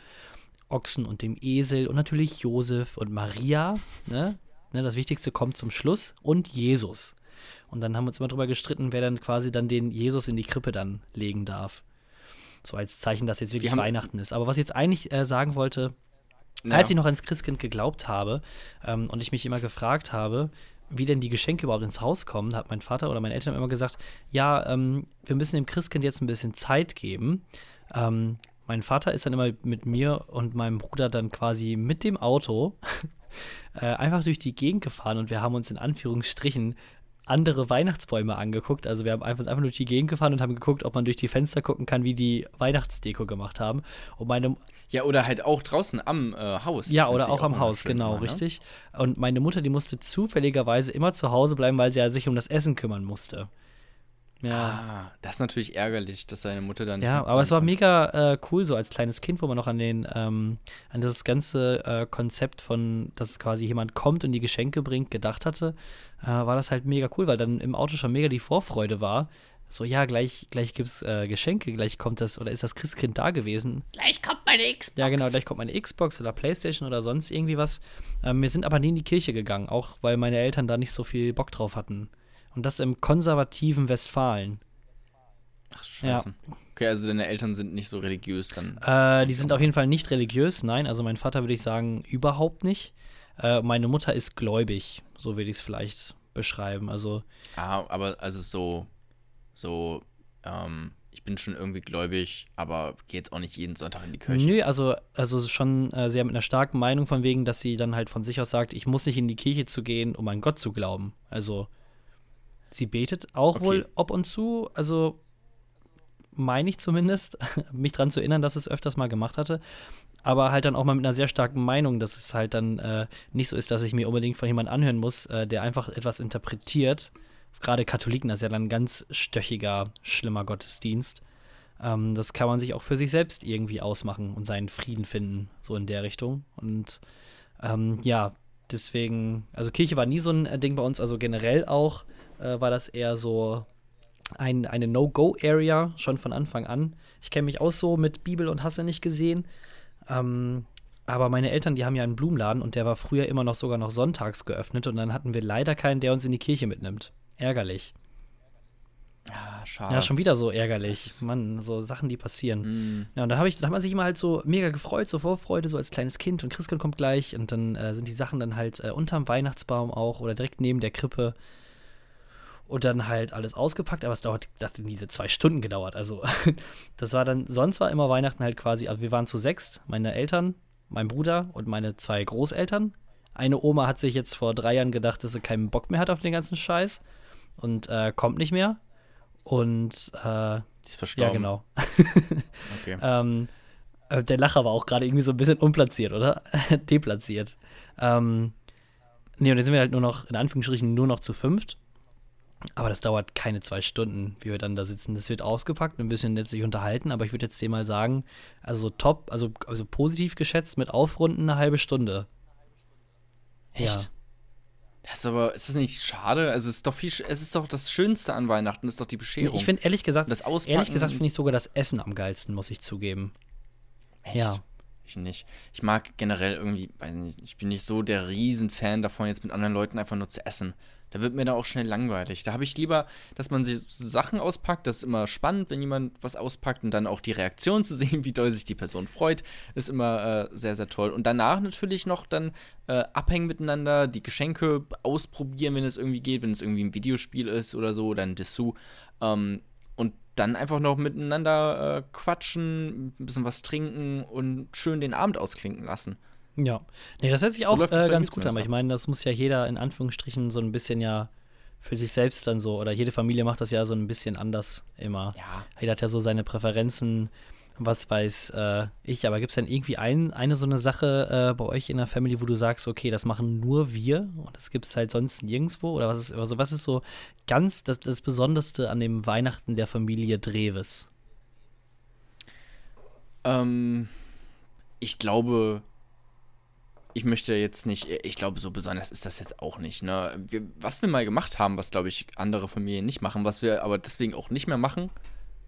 Ochsen und dem Esel und natürlich Josef und Maria. Ne? Ne, das Wichtigste kommt zum Schluss und Jesus. Und dann haben wir uns immer drüber gestritten, wer dann quasi dann den Jesus in die Krippe dann legen darf. So als Zeichen, dass jetzt wirklich haben- Weihnachten ist. Aber was ich jetzt eigentlich äh, sagen wollte, naja. als ich noch ans Christkind geglaubt habe ähm, und ich mich immer gefragt habe, wie denn die Geschenke überhaupt ins Haus kommen, hat mein Vater oder meine Eltern immer gesagt, ja, ähm, wir müssen dem Christkind jetzt ein bisschen Zeit geben. Ähm, mein Vater ist dann immer mit mir und meinem Bruder dann quasi mit dem Auto <laughs> äh, einfach durch die Gegend gefahren und wir haben uns in Anführungsstrichen andere Weihnachtsbäume angeguckt. Also wir haben einfach, einfach durch die Gegend gefahren und haben geguckt, ob man durch die Fenster gucken kann, wie die Weihnachtsdeko gemacht haben. Und meine ja, oder halt auch draußen am äh, Haus. Ja, oder auch am Haus, genau, immer, ne? richtig. Und meine Mutter, die musste zufälligerweise immer zu Hause bleiben, weil sie ja sich um das Essen kümmern musste. Ja. Ah, das ist natürlich ärgerlich, dass seine Mutter dann. Ja, aber es war mega äh, cool, so als kleines Kind, wo man noch an den, ähm, an das ganze äh, Konzept von, dass quasi jemand kommt und die Geschenke bringt, gedacht hatte, äh, war das halt mega cool, weil dann im Auto schon mega die Vorfreude war. So, ja, gleich, gleich gibt's äh, Geschenke, gleich kommt das, oder ist das Christkind da gewesen? Gleich kommt meine Xbox. Ja, genau, gleich kommt meine Xbox oder Playstation oder sonst irgendwie was. Ähm, wir sind aber nie in die Kirche gegangen, auch weil meine Eltern da nicht so viel Bock drauf hatten. Und das im konservativen Westfalen. Ach, scheiße. Ja. Okay, also deine Eltern sind nicht so religiös dann? Äh, die sind auf jeden Fall nicht religiös, nein. Also mein Vater würde ich sagen, überhaupt nicht. Äh, meine Mutter ist gläubig, so würde ich es vielleicht beschreiben. Also. Ah, aber also so, so, ähm, ich bin schon irgendwie gläubig, aber gehe jetzt auch nicht jeden Sonntag in die Kirche. Nö, also, also schon äh, sehr mit einer starken Meinung von wegen, dass sie dann halt von sich aus sagt, ich muss nicht in die Kirche zu gehen, um an Gott zu glauben. Also Sie betet auch okay. wohl ab und zu, also meine ich zumindest, <laughs> mich daran zu erinnern, dass es öfters mal gemacht hatte. Aber halt dann auch mal mit einer sehr starken Meinung, dass es halt dann äh, nicht so ist, dass ich mir unbedingt von jemandem anhören muss, äh, der einfach etwas interpretiert. Gerade Katholiken, das ist ja dann ein ganz stöchiger, schlimmer Gottesdienst. Ähm, das kann man sich auch für sich selbst irgendwie ausmachen und seinen Frieden finden, so in der Richtung. Und ähm, ja, deswegen, also Kirche war nie so ein äh, Ding bei uns, also generell auch äh, war das eher so ein, eine No-Go-Area, schon von Anfang an. Ich kenne mich auch so mit Bibel und Hasse nicht gesehen. Ähm, aber meine Eltern, die haben ja einen Blumenladen und der war früher immer noch sogar noch sonntags geöffnet und dann hatten wir leider keinen, der uns in die Kirche mitnimmt. Ärgerlich. Ja, schade. Ja, schon wieder so ärgerlich. Mann, so Sachen, die passieren. Mm. Ja, und dann, ich, dann hat man sich immer halt so mega gefreut, so Vorfreude, so als kleines Kind und Christkind kommt gleich und dann äh, sind die Sachen dann halt äh, unterm Weihnachtsbaum auch oder direkt neben der Krippe und dann halt alles ausgepackt, aber es dauert, dachte nie, zwei Stunden gedauert. Also, <laughs> das war dann, sonst war immer Weihnachten halt quasi, also wir waren zu sechst, meine Eltern, mein Bruder und meine zwei Großeltern. Eine Oma hat sich jetzt vor drei Jahren gedacht, dass sie keinen Bock mehr hat auf den ganzen Scheiß und äh, kommt nicht mehr. Und äh, die ist verstorben. Ja, genau. <laughs> okay. <laughs> ähm, äh, der Lacher war auch gerade irgendwie so ein bisschen unplatziert, oder? Deplatziert. Ähm, nee, und dann sind wir halt nur noch, in Anführungsstrichen, nur noch zu fünft. Aber das dauert keine zwei Stunden, wie wir dann da sitzen. Das wird ausgepackt, ein bisschen jetzt sich unterhalten, aber ich würde jetzt dir mal sagen, also top, also, also positiv geschätzt mit Aufrunden eine halbe Stunde. Echt? Ja. Das ist aber, ist das nicht schade? Also es ist doch viel, es ist doch das Schönste an Weihnachten, ist doch die Bescherung. Ich finde ehrlich gesagt, das ehrlich gesagt finde ich sogar das Essen am geilsten, muss ich zugeben. Echt? Ja. Ich nicht. Ich mag generell irgendwie, weiß nicht, ich bin nicht so der Riesenfan davon, jetzt mit anderen Leuten einfach nur zu essen. Da wird mir da auch schnell langweilig. Da habe ich lieber, dass man sich Sachen auspackt. Das ist immer spannend, wenn jemand was auspackt und dann auch die Reaktion <laughs> zu sehen, wie doll sich die Person freut, ist immer äh, sehr, sehr toll. Und danach natürlich noch dann äh, abhängen miteinander, die Geschenke ausprobieren, wenn es irgendwie geht, wenn es irgendwie ein Videospiel ist oder so, oder ein Dessous. Ähm, und dann einfach noch miteinander äh, quatschen, ein bisschen was trinken und schön den Abend ausklinken lassen. Ja, nee, das hört sich so auch äh, ganz gut an, aber ich meine, das muss ja jeder in Anführungsstrichen so ein bisschen ja für sich selbst dann so, oder jede Familie macht das ja so ein bisschen anders immer. Ja. Jeder hat ja so seine Präferenzen, was weiß äh, ich, aber gibt es denn irgendwie ein, eine so eine Sache äh, bei euch in der Family, wo du sagst, okay, das machen nur wir und das gibt es halt sonst nirgendwo? Oder was ist, also was ist so ganz das, das Besonderste an dem Weihnachten der Familie Dreves? Ähm, ich glaube, ich möchte jetzt nicht, ich glaube, so besonders ist das jetzt auch nicht. Ne? Wir, was wir mal gemacht haben, was glaube ich andere Familien nicht machen, was wir aber deswegen auch nicht mehr machen,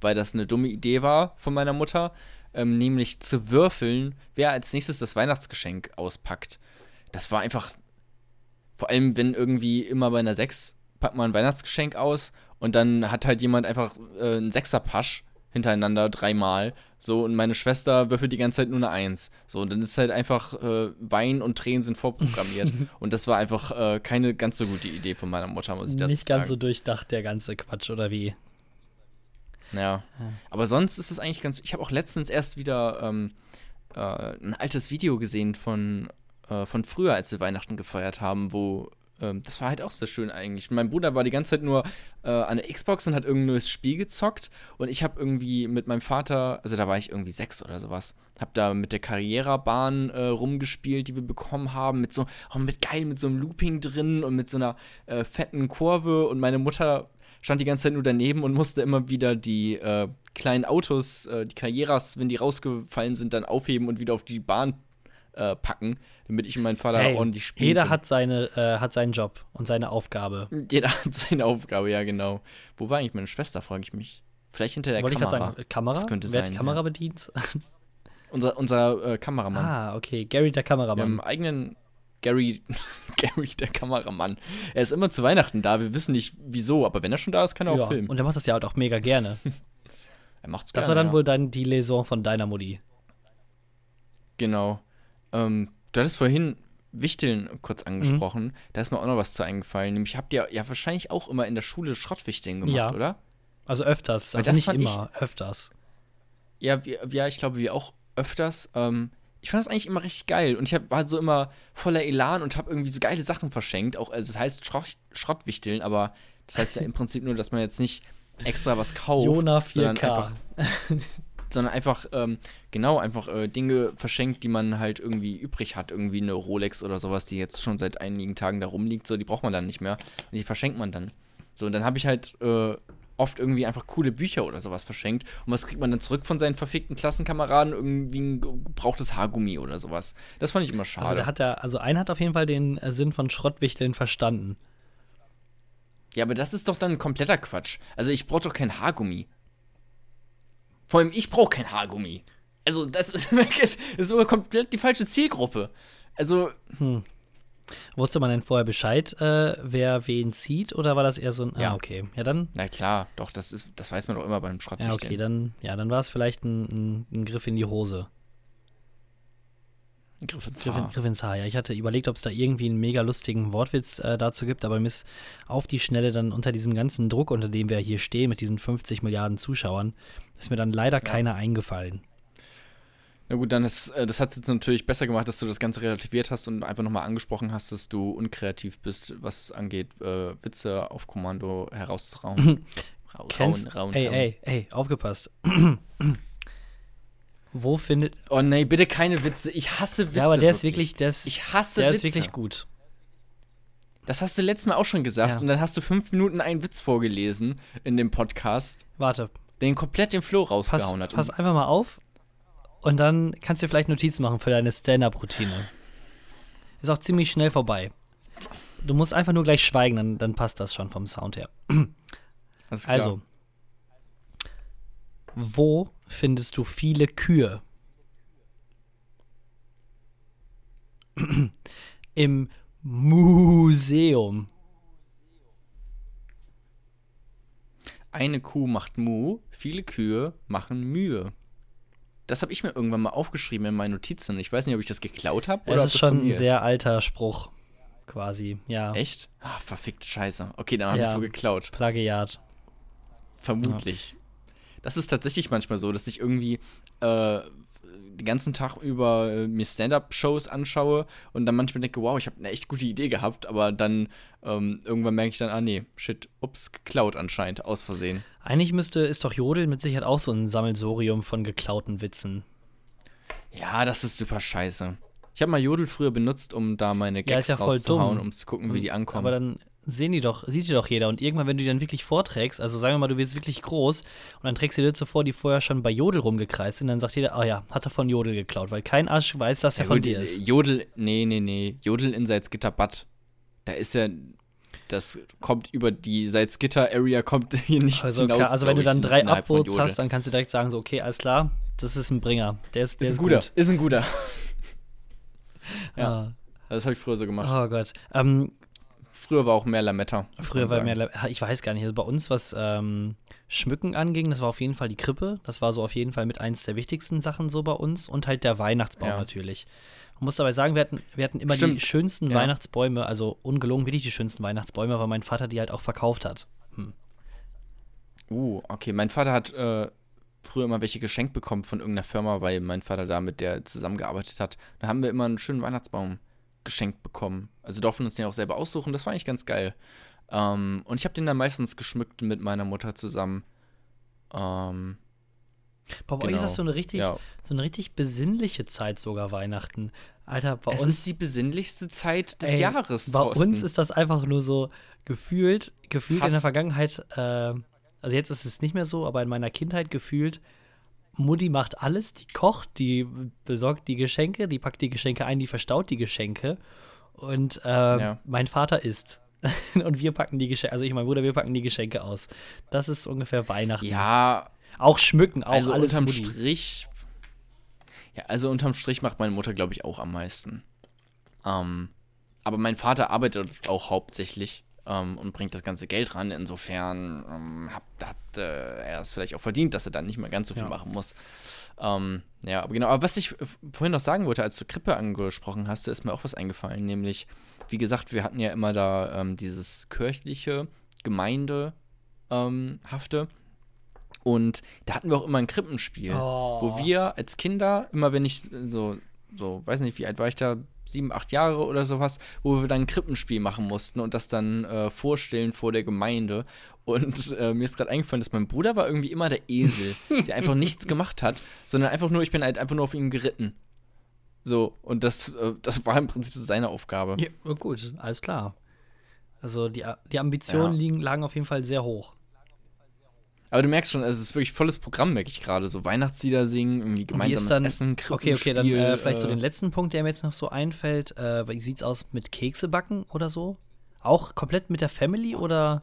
weil das eine dumme Idee war von meiner Mutter, ähm, nämlich zu würfeln, wer als nächstes das Weihnachtsgeschenk auspackt. Das war einfach, vor allem wenn irgendwie immer bei einer 6 packt man ein Weihnachtsgeschenk aus und dann hat halt jemand einfach äh, einen Sechserpasch hintereinander dreimal. So, und meine Schwester würfelt die ganze Zeit nur eine Eins. So, und dann ist halt einfach äh, Wein und Tränen sind vorprogrammiert. <laughs> und das war einfach äh, keine ganz so gute Idee von meiner Mutter, muss ich dazu Nicht ganz so sagen. durchdacht, der ganze Quatsch, oder wie? Ja. Aber sonst ist es eigentlich ganz. Ich habe auch letztens erst wieder ähm, äh, ein altes Video gesehen von, äh, von früher, als wir Weihnachten gefeiert haben, wo. Ähm, das war halt auch sehr schön eigentlich. Mein Bruder war die ganze Zeit nur äh, an der Xbox und hat irgendein neues Spiel gezockt. Und ich habe irgendwie mit meinem Vater, also da war ich irgendwie sechs oder sowas, habe da mit der Karrierebahn äh, rumgespielt, die wir bekommen haben. Mit so, auch mit geil, mit so einem Looping drin und mit so einer äh, fetten Kurve. Und meine Mutter stand die ganze Zeit nur daneben und musste immer wieder die äh, kleinen Autos, äh, die Karrieras, wenn die rausgefallen sind, dann aufheben und wieder auf die Bahn äh, packen, damit ich und mein Vater Hey, ordentlich spielen jeder hat, seine, äh, hat seinen Job und seine Aufgabe. Jeder hat seine Aufgabe, ja, genau. Wo war eigentlich meine Schwester, frage ich mich. Vielleicht hinter der Wollte ich Kamera. sagen, äh, Kamera? Das könnte Wer hat sein, die Kamera ja. bedient? <laughs> Unser, unser äh, Kameramann. ah, okay. Gary, der Wir haben Kameramann. einen eigenen Gary, <laughs> Gary, der Kameramann. Er ist immer zu Weihnachten da. Wir wissen nicht wieso, aber wenn er schon da ist, kann er auch Ja, filmen. und er macht das ja halt auch mega gerne. <laughs> er macht's Das gerne, war dann ja. wohl dann die Liaison von deiner Mutti. Genau. Ähm, du hattest vorhin Wichteln kurz Mhm. angesprochen. Da ist mir auch noch was zu eingefallen. Nämlich habt ihr ja wahrscheinlich auch immer in der Schule Schrottwichteln gemacht, Ja. oder? Also öfters. Weil Also das nicht fand ich- immer, öfters. Ja, wir, ja, ich glaube, wir auch öfters. Ähm, ich fand das eigentlich immer richtig geil. Und ich hab, war so immer voller Elan und habe irgendwie so geile Sachen verschenkt. Auch, also es heißt Schrott, Schrottwichteln, aber das heißt ja im <laughs> Prinzip nur, dass man jetzt nicht extra was kauft. Jona sondern 4K. einfach, <laughs> sondern einfach, ähm, genau, einfach äh, Dinge verschenkt, die man halt irgendwie übrig hat. Irgendwie eine Rolex oder sowas, die jetzt schon seit einigen Tagen da rumliegt. So, die braucht man dann nicht mehr. Und die verschenkt man dann. So, und dann habe ich halt äh, oft irgendwie einfach coole Bücher oder sowas verschenkt. Und was kriegt man dann zurück von seinen verfickten Klassenkameraden? Irgendwie ein gebrauchtes Haargummi oder sowas. Das fand ich immer schade. Also, da hat er, also einer hat auf jeden Fall den äh, Sinn von Schrottwichteln verstanden. ja, aber das ist doch dann kompletter Quatsch. Also ich brauche doch kein Haargummi. Vor allem, ich brauche kein Haargummi. Also, das ist, <laughs> das ist sogar komplett die falsche Zielgruppe. Also, Wusste man denn vorher Bescheid, äh, wer wen zieht, oder war das eher so ein. Ja. Ah, okay. Ja, dann. na klar, doch, das ist, das weiß man doch immer beim Ja, Schrottwichteln. okay, dann, ja, dann war es vielleicht ein, ein, ein Griff in die Hose. Griff ins Griff, in, Haar. Griff ins Haar, ja. Ich hatte überlegt, ob es da irgendwie einen mega lustigen Wortwitz äh, dazu gibt, aber mir ist auf die Schnelle dann unter diesem ganzen Druck, unter dem wir hier stehen, mit diesen 50 Milliarden Zuschauern, ist mir dann leider keiner eingefallen. Na gut, dann ist, äh, das hat es jetzt natürlich besser gemacht, dass du das Ganze relativiert hast und einfach nochmal angesprochen hast, dass du unkreativ bist, was es angeht, äh, Witze auf Kommando herauszuhauen. <laughs> Rau- Kennst, rauen, ey, rauen. ey, ey, aufgepasst. Wo findet. Oh nee, bitte keine Witze. Ich hasse Witze. ja, aber der ist wirklich, der ist, Ich hasse der Witze. ist wirklich gut. Das hast du letztes Mal auch schon gesagt Ja. und dann hast du fünf Minuten einen Witz vorgelesen in dem Podcast, Warte, den komplett den Flow pass, rausgehauen hat. pass einfach mal auf und dann kannst du dir vielleicht Notizen machen für deine Stand-Up-Routine. Ist auch ziemlich schnell vorbei. Du musst einfach nur gleich schweigen, dann, dann passt das schon vom Sound her. Also, wo findest du viele Kühe? <clears throat> Im Museum. Eine Kuh macht Mu, viele Kühe machen Mühe. Das habe ich mir irgendwann mal aufgeschrieben in meinen Notizen. Ich weiß nicht, ob ich das geklaut habe oder Das ist das schon ein sehr alter Spruch, quasi. Ja. Echt? Ah, verfickte Scheiße. Okay, dann habe ich Ja. es so geklaut. Plagiat. Vermutlich. Das ist tatsächlich manchmal so, dass ich irgendwie äh, den ganzen Tag über äh, mir Stand-up-Shows anschaue und dann manchmal denke, wow, ich habe eine echt gute Idee gehabt, aber dann ähm, irgendwann merke ich dann, ah nee, shit, ups, geklaut anscheinend, aus Versehen. Eigentlich müsste, ist doch Jodel mit Sicherheit auch so ein Sammelsorium von geklauten Witzen. Ja, das ist super scheiße. Ich habe mal Jodel früher benutzt, um da meine Ja, Gags ja voll rauszuhauen, um zu gucken, wie die ankommen. Aber dann sehen die doch, sieht die doch jeder. Und irgendwann, wenn du die dann wirklich vorträgst, also sagen wir mal, du wirst wirklich groß und dann trägst du die Witze vor, die vorher schon bei Jodel rumgekreist sind, dann sagt jeder, oh ja, hat er von Jodel geklaut, weil kein Arsch weiß, dass er Ja, von gut, dir ist. Jodel, nee, nee, nee. Jodel in Salzgitter-Bad. Da ist ja, das kommt über die Salzgitter-Area, kommt <laughs> hier nichts Also, hinaus. also wenn du dann drei Upvotes hast, dann kannst du direkt sagen, so, okay, alles klar, das ist ein Bringer. Der ist, der ist ist, ein guter, gut. ist ein guter. <laughs> ja. Ah, Das habe ich früher so gemacht. oh Gott. Ähm, Früher war auch mehr Lametta. Früher war mehr, Le- ich weiß gar nicht, also bei uns, was ähm, Schmücken anging, das war auf jeden Fall die Krippe. Das war so auf jeden Fall mit eins der wichtigsten Sachen so bei uns. Und halt der Weihnachtsbaum Ja. natürlich. Man muss dabei sagen, wir hatten, wir hatten immer die Stimmt. schönsten Ja. Weihnachtsbäume, also ungelogen wirklich die schönsten Weihnachtsbäume, weil mein Vater die halt auch verkauft hat. Hm. Uh, okay. Mein Vater hat äh, früher immer welche geschenkt bekommen von irgendeiner Firma, weil mein Vater da mit der zusammengearbeitet hat. Da haben wir immer einen schönen Weihnachtsbaum geschenkt bekommen. Also durften uns den auch selber aussuchen. Das war eigentlich ganz geil. Ähm, und ich habe den dann meistens geschmückt mit meiner Mutter zusammen. Ähm, bei euch ist Genau. das so eine richtig, ja. so eine richtig besinnliche Zeit sogar Weihnachten. Alter, bei Es uns ist die besinnlichste Zeit des Ey, Jahres. Bei Thorsten. uns ist das einfach nur so gefühlt, gefühlt in der Hass. Vergangenheit, äh, also jetzt ist es nicht mehr so, aber in meiner Kindheit gefühlt, Mutti macht alles, die kocht, die besorgt die Geschenke, die packt die Geschenke ein, die verstaut die Geschenke und äh, Ja. mein Vater isst. <laughs> und wir packen die Geschenke, also ich mein Bruder, wir packen die Geschenke aus. Das ist ungefähr Weihnachten. Ja, Auch schmücken, auch also alles unterm Mutti. Strich. Ja, also unterm Strich macht meine Mutter, glaube ich, auch am meisten. Ähm, aber mein Vater arbeitet auch hauptsächlich ähm, und bringt das ganze Geld ran. Insofern ähm, hat, hat äh, er es vielleicht auch verdient, dass er dann nicht mehr ganz so viel Ja. machen muss. Ähm, ja, aber genau. Aber was ich vorhin noch sagen wollte, als du Krippe angesprochen hast, ist mir auch was eingefallen. Nämlich, wie gesagt, wir hatten ja immer da ähm, dieses kirchliche, Gemeindehafte. Ähm, und da hatten wir auch immer ein Krippenspiel, Oh. wo wir als Kinder, immer wenn ich so, so, weiß nicht, wie alt war ich da, sieben, acht Jahre oder sowas, wo wir dann ein Krippenspiel machen mussten und das dann äh, vorstellen vor der Gemeinde. Und äh, mir ist gerade eingefallen, dass mein Bruder war irgendwie immer der Esel, <laughs> der einfach nichts gemacht hat, sondern einfach nur, ich bin halt einfach nur auf ihn geritten. So, und das, äh, das war im Prinzip seine Aufgabe. Ja, gut, alles klar. Also die, die Ambitionen Ja. liegen, lagen auf jeden Fall sehr hoch. Aber du merkst schon, also es ist wirklich volles Programm, merke ich gerade. So Weihnachtslieder singen, irgendwie Wie gemeinsames dann, Essen, Okay, okay, dann äh, vielleicht so äh, den letzten Punkt, der mir jetzt noch so einfällt. Äh, wie sieht's aus mit Kekse backen oder so? Auch komplett mit der Family oder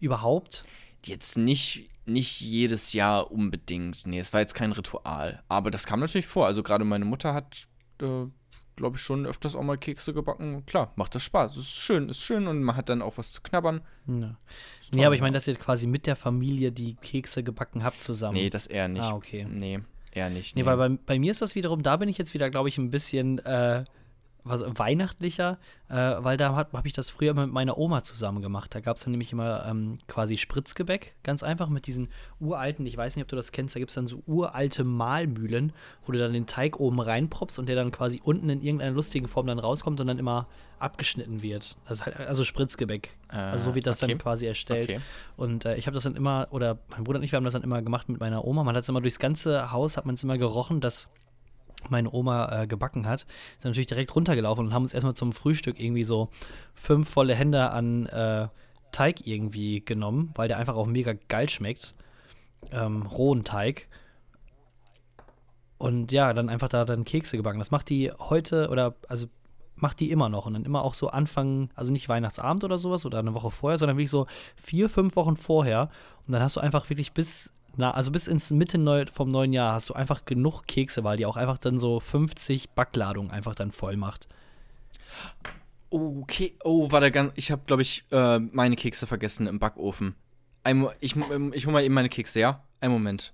überhaupt? Jetzt nicht, nicht jedes Jahr unbedingt. Nee, es war jetzt kein Ritual. Aber das kam natürlich vor. Also gerade meine Mutter hat, äh, glaube ich, schon öfters auch mal Kekse gebacken. Klar, macht das Spaß. Es ist schön, ist schön und man hat dann auch was zu knabbern. Ja. Nee, aber ich meine, dass ihr quasi mit der Familie die Kekse gebacken habt zusammen. Nee, das eher nicht. Ah, okay. Nee, eher nicht. Nee, weil bei, bei mir ist das wiederum, da bin ich jetzt wieder, glaube ich, ein bisschen äh, was, weihnachtlicher, äh, weil da habe hab ich das früher mit meiner Oma zusammen gemacht. Da gab es dann nämlich immer ähm, quasi Spritzgebäck, ganz einfach mit diesen uralten, ich weiß nicht, ob du das kennst, da gibt es dann so uralte Mahlmühlen, wo du dann den Teig oben reinproppst und der dann quasi unten in irgendeiner lustigen Form dann rauskommt und dann immer abgeschnitten wird. Ist halt, also Spritzgebäck. Äh, also so wird das okay. dann quasi erstellt. Okay. Und äh, ich habe das dann immer, oder mein Bruder und ich, wir haben das dann immer gemacht mit meiner Oma. Man hat es immer durchs ganze Haus, hat man es immer gerochen, dass meine Oma äh, gebacken hat. Ist natürlich direkt runtergelaufen und haben uns erstmal zum Frühstück irgendwie so fünf volle Hände an äh, Teig irgendwie genommen, weil der einfach auch mega geil schmeckt. Ähm, rohen Teig. Und ja, dann einfach da dann Kekse gebacken. Das macht die heute oder also macht die immer noch und dann immer auch so Anfang, also nicht Weihnachtsabend oder sowas oder eine Woche vorher, sondern wirklich so vier, fünf Wochen vorher. Und dann hast du einfach wirklich bis, na, also bis ins Mitte neu, vom neuen Jahr hast du einfach genug Kekse, weil die auch einfach dann so 50 Backladungen einfach dann voll macht. Okay. Oh, warte, ganz, ich habe, glaube ich, äh, meine Kekse vergessen im Backofen. Ein, ich ähm, ich hole mal eben meine Kekse, ja? Ein Moment.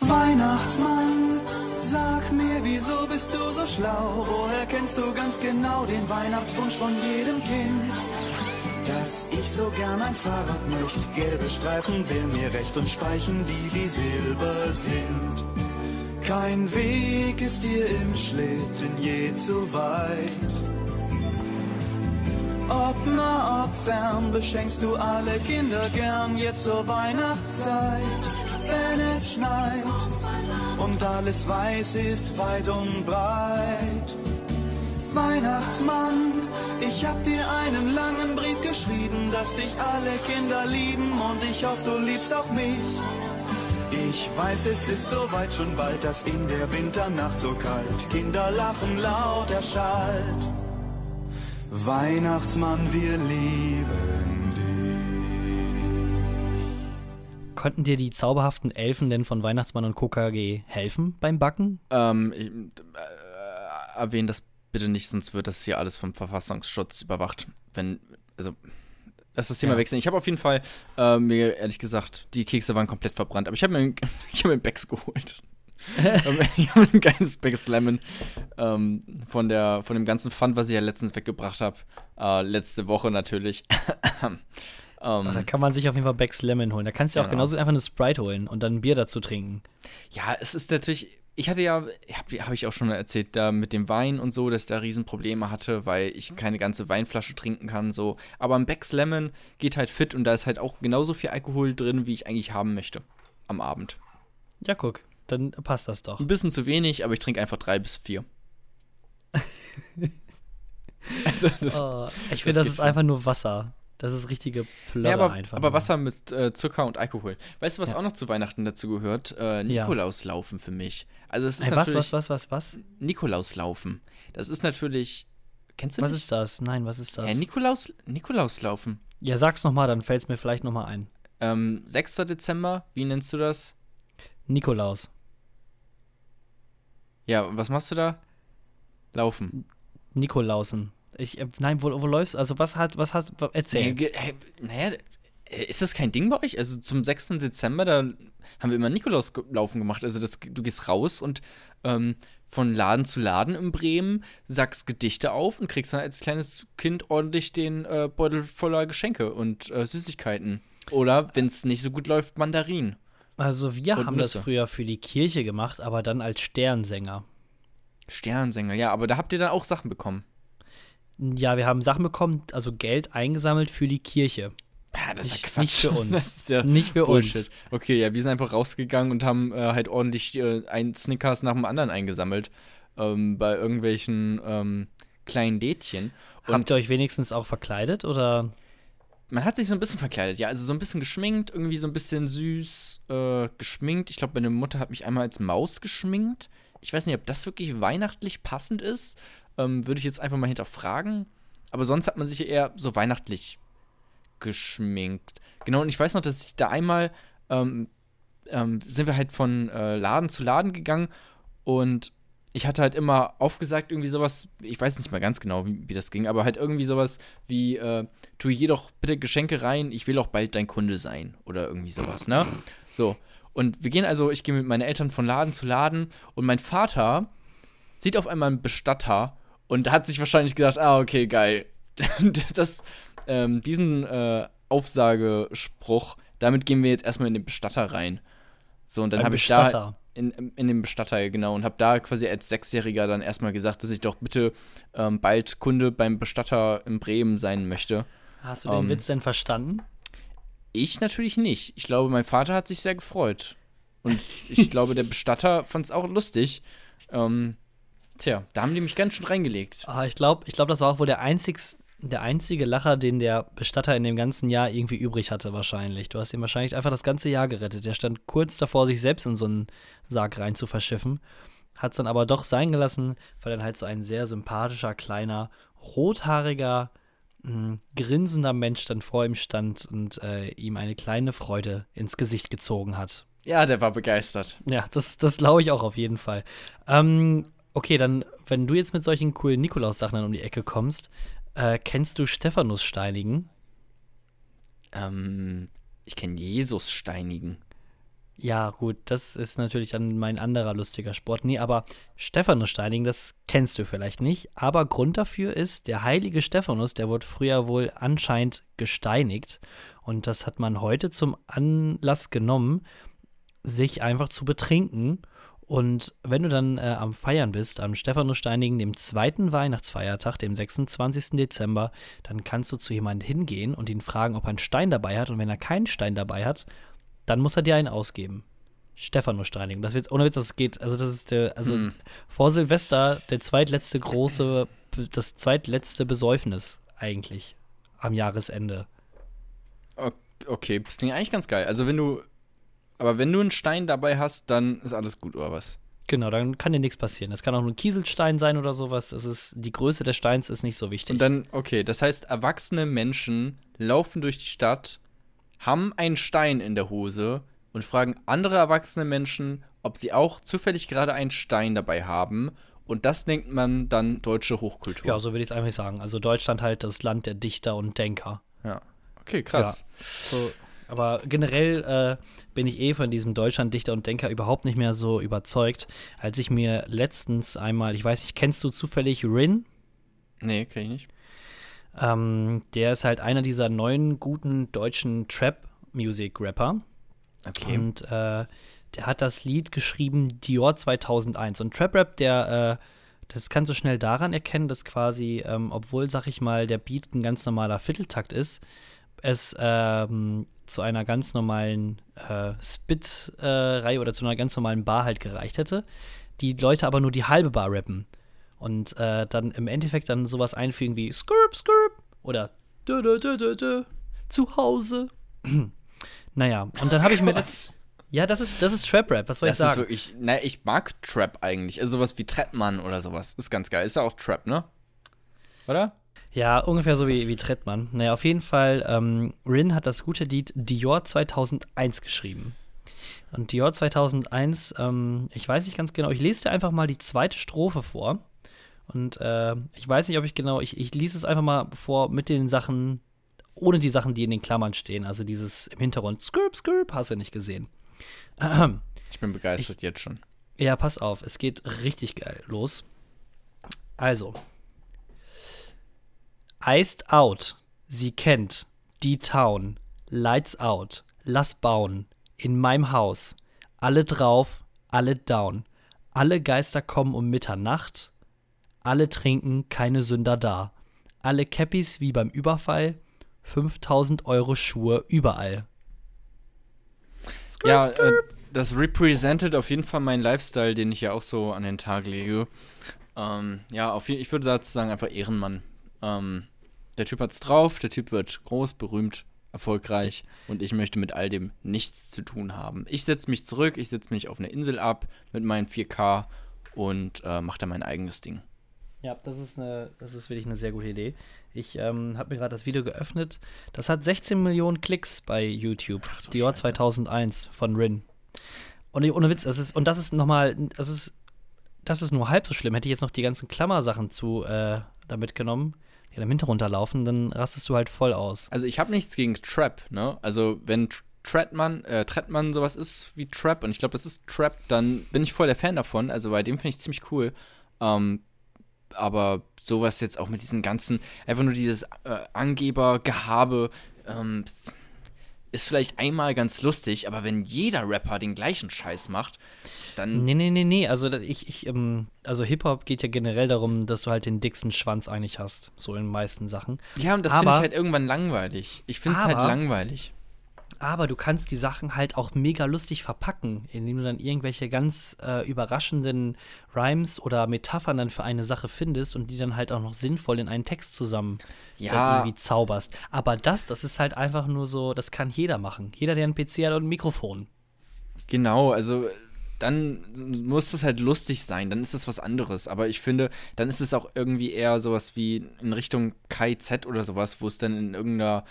Weihnachtsmann, sag mir, wieso bist du so schlau? Woher kennst du ganz genau den Weihnachtswunsch von jedem Kind? Dass ich so gern ein Fahrrad möchte, gelbe Streifen will mir recht und Speichen, die wie Silber sind. Kein Weg ist dir im Schlitten je zu weit. Ob nah, ob fern, beschenkst du alle Kinder gern jetzt zur Weihnachtszeit, wenn es schneit und alles weiß ist weit und breit. Weihnachtsmann, ich hab dir einen langen Brief geschrieben, dass dich alle Kinder lieben und ich hoffe, du liebst auch mich. Ich weiß, es ist soweit schon bald, dass in der Winternacht so kalt Kinder lachen laut erschallt. Weihnachtsmann, wir lieben dich. Konnten dir die zauberhaften Elfen denn von Weihnachtsmann und KKG helfen beim Backen? Ähm, ich, äh, erwähnen das bitte nicht, sonst wird das hier alles vom Verfassungsschutz überwacht. Wenn, also, Lass das Thema Ja. wechseln. Ich habe auf jeden Fall, äh, mir ehrlich gesagt, die Kekse waren komplett verbrannt. Aber ich habe mir, <laughs> ich hab mir Becks geholt. <laughs> ich habe ein geiles Becks Lemon ähm, von, der, von dem ganzen Fun, was ich ja letztens weggebracht habe. Äh, letzte Woche natürlich. <coughs> Da ähm, kann man sich auf jeden Fall Becks Lemon holen. Da kannst du ja auch Genau. genauso einfach eine Sprite holen und dann ein Bier dazu trinken. ja, es ist natürlich. Ich hatte ja, habe hab ich auch schon erzählt, da mit dem Wein und so, dass ich da Riesenprobleme hatte, weil ich keine ganze Weinflasche trinken kann. so. Aber ein Becks Lemon geht halt fit und da ist halt auch genauso viel Alkohol drin, wie ich eigentlich haben möchte am Abend. Ja, guck, dann passt das doch. Ein bisschen zu wenig, aber ich trinke einfach drei bis vier. <laughs> also das, Oh, ich das finde, das geht ist einfach nur Wasser. Das ist richtige Plörre ja, aber, einfach. aber nur. Wasser mit äh, Zucker und Alkohol. Weißt du, was Ja. auch noch zu Weihnachten dazu gehört? Äh, Ja. Nikolauslaufen für mich. Also es ist Hey, was, was, was, was, was? Nikolauslaufen. Das ist natürlich. Kennst du Was nicht? ist das? Nein, was ist das? Ja, Nikolaus, Nikolauslaufen. ja, sag's nochmal, dann fällt's mir vielleicht nochmal ein. Ähm, 6. Dezember, wie nennst du das? Nikolaus. Ja, und was machst du da? Laufen. Nikolausen. Ich, äh, nein, wo, wo läufst du? Also, was hat, was hast, erzähl. Naja, ist das kein Ding bei euch? Also zum 6. Dezember, da haben wir immer Nikolauslaufen gemacht. Also das, du gehst raus und ähm, von Laden zu Laden in Bremen sagst Gedichte auf und kriegst dann als kleines Kind ordentlich den äh, Beutel voller Geschenke und äh, Süßigkeiten. Oder, wenn es nicht so gut läuft, Mandarinen. Also, wir Und haben das Nüsse. früher für die Kirche gemacht, aber dann als Sternsänger. Sternsänger, ja, aber da habt ihr dann auch Sachen bekommen. Ja, wir haben Sachen bekommen, also Geld eingesammelt für die Kirche. Ja, das ist Nicht- ja Quatsch. nicht für <laughs> uns. Das ist ja Nicht für Bullshit. uns. Okay, ja, wir sind einfach rausgegangen und haben äh, halt ordentlich äh, ein Snickers nach dem anderen eingesammelt. Ähm, bei irgendwelchen ähm, kleinen Lädchen. Und Habt ihr euch wenigstens auch verkleidet oder? man hat sich so ein bisschen verkleidet, ja. Also so ein bisschen geschminkt, irgendwie so ein bisschen süß äh, geschminkt. Ich glaube, meine Mutter hat mich einmal als Maus geschminkt. Ich weiß nicht, ob das wirklich weihnachtlich passend ist. Ähm, Würde ich jetzt einfach mal hinterfragen. Aber sonst hat man sich eher so weihnachtlich geschminkt. Genau, und ich weiß noch, dass ich da einmal ähm, ähm, sind wir halt von äh, Laden zu Laden gegangen und ich hatte halt immer aufgesagt, irgendwie sowas, ich weiß nicht mal ganz genau, wie, wie das ging, aber halt irgendwie sowas wie, äh, tu hier doch bitte Geschenke rein, ich will auch bald dein Kunde sein oder irgendwie sowas, ne? So. Und wir gehen also, ich gehe mit meinen Eltern von Laden zu Laden und mein Vater sieht auf einmal einen Bestatter und hat sich wahrscheinlich gedacht, ah, okay, geil. <laughs> das, ähm, diesen äh, Aufsagespruch, damit gehen wir jetzt erstmal in den Bestatter rein. So, und dann habe ich da Bestatter. in, in den Bestatter, genau, und habe da quasi als Sechsjähriger dann erstmal gesagt, dass ich doch bitte ähm, bald Kunde beim Bestatter in Bremen sein möchte. Hast du den Ähm, Witz denn verstanden? Ich natürlich nicht. Ich glaube, mein Vater hat sich sehr gefreut. Und ich glaube, der <laughs> Bestatter fand es auch lustig. Ähm, tja, da haben die mich ganz schön reingelegt. Ah, ich glaube, ich glaub, das war auch wohl der, einzigs, der einzige Lacher, den der Bestatter in dem ganzen Jahr irgendwie übrig hatte, wahrscheinlich. Du hast ihn wahrscheinlich einfach das ganze Jahr gerettet. Der stand kurz davor, sich selbst in so einen Sarg rein zu verschiffen. Hat es dann aber doch sein gelassen, weil dann halt so ein sehr sympathischer, kleiner, rothaariger, mh, grinsender Mensch dann vor ihm stand und äh, ihm eine kleine Freude ins Gesicht gezogen hat. Ja, der war begeistert. Ja, das, das glaube ich auch auf jeden Fall. Ähm, okay, dann, wenn du jetzt mit solchen coolen Nikolaus-Sachen dann um die Ecke kommst, äh, kennst du Stephanus Steinigen? Ähm, ich kenne Jesus Steinigen. Ja, gut, das ist natürlich dann mein anderer lustiger Sport. Nee, aber Stephanus Steinigen, das kennst du vielleicht nicht. Aber Grund dafür ist, der heilige Stephanus, der wurde früher wohl anscheinend gesteinigt. Und das hat man heute zum Anlass genommen, sich einfach zu betrinken. Und wenn du dann äh, am Feiern bist, am Stephanussteinigen, dem zweiten Weihnachtsfeiertag, dem 26. Dezember, dann kannst du zu jemandem hingehen und ihn fragen, ob er einen Stein dabei hat. Und wenn er keinen Stein dabei hat, dann muss er dir einen ausgeben. Stephanussteinigung. Das wird, ohne Witz, das geht, also das ist der, also Hm. vor Silvester der zweitletzte große, das zweitletzte Besäufnis eigentlich am Jahresende. Okay, das klingt eigentlich ganz geil. Also wenn du, aber wenn du einen Stein dabei hast, dann ist alles gut, oder was? Genau, dann kann dir nichts passieren. Das kann auch nur ein Kieselstein sein oder sowas. Es ist, die Größe des Steins ist nicht so wichtig. Und dann, okay, das heißt, erwachsene Menschen laufen durch die Stadt, haben einen Stein in der Hose und fragen andere erwachsene Menschen, ob sie auch zufällig gerade einen Stein dabei haben. Und das nennt man dann deutsche Hochkultur. ja, so würde ich es einfach sagen. Also Deutschland halt das Land der Dichter und Denker. Ja, Okay, krass. Ja, so, aber generell äh, bin ich eh von diesem Deutschlanddichter und Denker überhaupt nicht mehr so überzeugt, als ich mir letztens einmal, ich weiß nicht, kennst du zufällig Rin? Nee, kenn ich nicht. Ähm, der ist halt einer dieser neuen guten deutschen Trap-Music-Rapper. Okay. Und äh, der hat das Lied geschrieben Dior 2001. Und Trap Rap, der, äh, das kannst du schnell daran erkennen, dass quasi, ähm, obwohl, sag ich mal, der Beat ein ganz normaler Vierteltakt ist, es ähm, zu einer ganz normalen äh, Spit-Reihe oder zu einer ganz normalen Bar halt gereicht hätte. Die Leute aber nur die halbe Bar rappen. Und äh, dann im Endeffekt dann sowas einfügen wie Skirp, Skirp oder dö, dö, dö, dö, dö, zu Hause. <clears throat> naja, und dann habe ich mir das. <laughs> Ja, das ist, das ist Trap-Rap, was soll das ich sagen? ist wirklich, naja, ich mag Trap eigentlich. Also sowas wie Trettmann oder sowas. Ist ganz geil. Ist ja auch Trap, ne? Oder? Ja, ungefähr so wie, wie Trettmann. Naja, auf jeden Fall, ähm, Rin hat das gute Lied Dior 2001 geschrieben. Und Dior 2001, ähm, ich weiß nicht ganz genau, ich lese dir einfach mal die zweite Strophe vor. Und äh, ich weiß nicht, ob ich genau, ich, ich lese es einfach mal vor mit den Sachen, ohne die Sachen, die in den Klammern stehen. Also dieses im Hintergrund, Skirp, Skirp, hast du nicht gesehen. Ich bin begeistert ich, jetzt schon. Ja, pass auf, es geht richtig geil los. Also, Iced Out, sie kennt, die Town, Lights Out, lass bauen, in meinem Haus, alle drauf, alle down, alle Geister kommen um Mitternacht, alle trinken, keine Sünder da, alle Cappies wie beim Überfall, 5000 Euro Schuhe überall. Skirp, ja. Äh, das represented auf jeden Fall meinen Lifestyle, den ich ja auch so an den Tag lege. Ähm, ja, auf, ich würde dazu sagen, einfach Ehrenmann. Ähm, der Typ hat's drauf, der Typ wird groß, berühmt, erfolgreich und ich möchte mit all dem nichts zu tun haben. Ich setze mich zurück, ich setze mich auf eine Insel ab mit meinen 4K und äh, mache da mein eigenes Ding. Ja, das ist, eine, das ist wirklich eine sehr gute Idee. Ich ähm, habe mir gerade das Video geöffnet. Das hat 16 Millionen Klicks bei YouTube. Ach, Dior 2001 von Rin. Und ohne Witz, das ist, und das ist nochmal, das ist, das ist nur halb so schlimm. Hätte ich jetzt noch die ganzen Klammersachen zu äh, da mitgenommen, dann im Hintergrund laufen, dann rastest du halt voll aus. Also ich habe nichts gegen Trap, ne? Also wenn Treadman, äh, Treadman sowas ist wie Trap und ich glaube, das ist Trap, dann bin ich voll der Fan davon. Also bei dem finde ich ziemlich cool. Ähm, aber sowas jetzt auch mit diesen ganzen, einfach nur dieses äh, Angebergehabe, ähm, ist vielleicht einmal ganz lustig, aber wenn jeder Rapper den gleichen Scheiß macht, dann. Nee, nee, nee, nee. Also ich, ich, ähm, also Hip-Hop geht ja generell darum, dass du halt den dicksten Schwanz eigentlich hast. So in den meisten Sachen. Ja, und das finde ich halt irgendwann langweilig. Ich finde es halt langweilig aber du kannst die Sachen halt auch mega lustig verpacken, indem du dann irgendwelche ganz äh, überraschenden Rhymes oder Metaphern dann für eine Sache findest und die dann halt auch noch sinnvoll in einen Text zusammen ja. irgendwie zauberst. Aber das, das ist halt einfach nur so, das kann jeder machen. Jeder, der ein PC hat und ein Mikrofon. Genau, also dann muss das halt lustig sein, dann ist das was anderes. Aber ich finde, dann ist es auch irgendwie eher sowas wie in Richtung KZ oder sowas, wo es dann in irgendeiner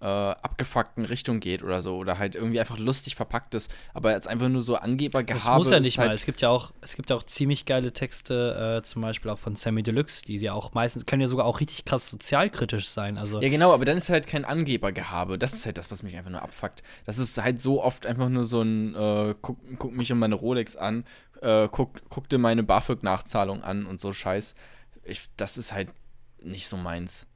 äh, abgefuckten Richtung geht oder so oder halt irgendwie einfach lustig verpackt ist, aber jetzt einfach nur so Angebergehabe. Das muss ja nicht halt mal. Es gibt ja auch, es gibt ja auch ziemlich geile Texte, äh, zum Beispiel auch von Sammy Deluxe, die ja auch meistens können ja sogar auch richtig krass sozialkritisch sein. Also ja genau, aber dann ist halt kein Angebergehabe. Das ist halt das, was mich einfach nur abfuckt. Das ist halt so oft einfach nur so ein äh, guck, guck mich und meine Rolex an, äh, guck, guck dir meine BAföG-Nachzahlung an und so Scheiß. Ich, das ist halt nicht so meins.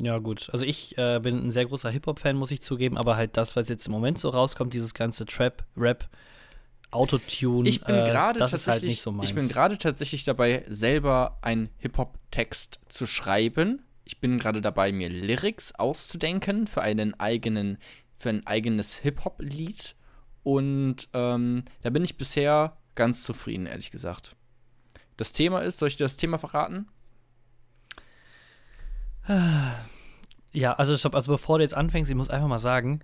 Ja, gut. Also ich äh, bin ein sehr großer Hip-Hop-Fan, muss ich zugeben, aber halt das, was jetzt im Moment so rauskommt, dieses ganze Trap, Rap, Autotune, ich bin äh, das ist halt nicht so meins. Ich bin gerade tatsächlich dabei, selber einen Hip-Hop-Text zu schreiben. Ich bin gerade dabei, mir Lyrics auszudenken für einen eigenen, für ein eigenes Hip-Hop-Lied. Und ähm, da bin ich bisher ganz zufrieden, ehrlich gesagt. Das Thema ist, soll ich dir das Thema verraten? Ja, also stopp, also bevor du jetzt anfängst, ich muss einfach mal sagen,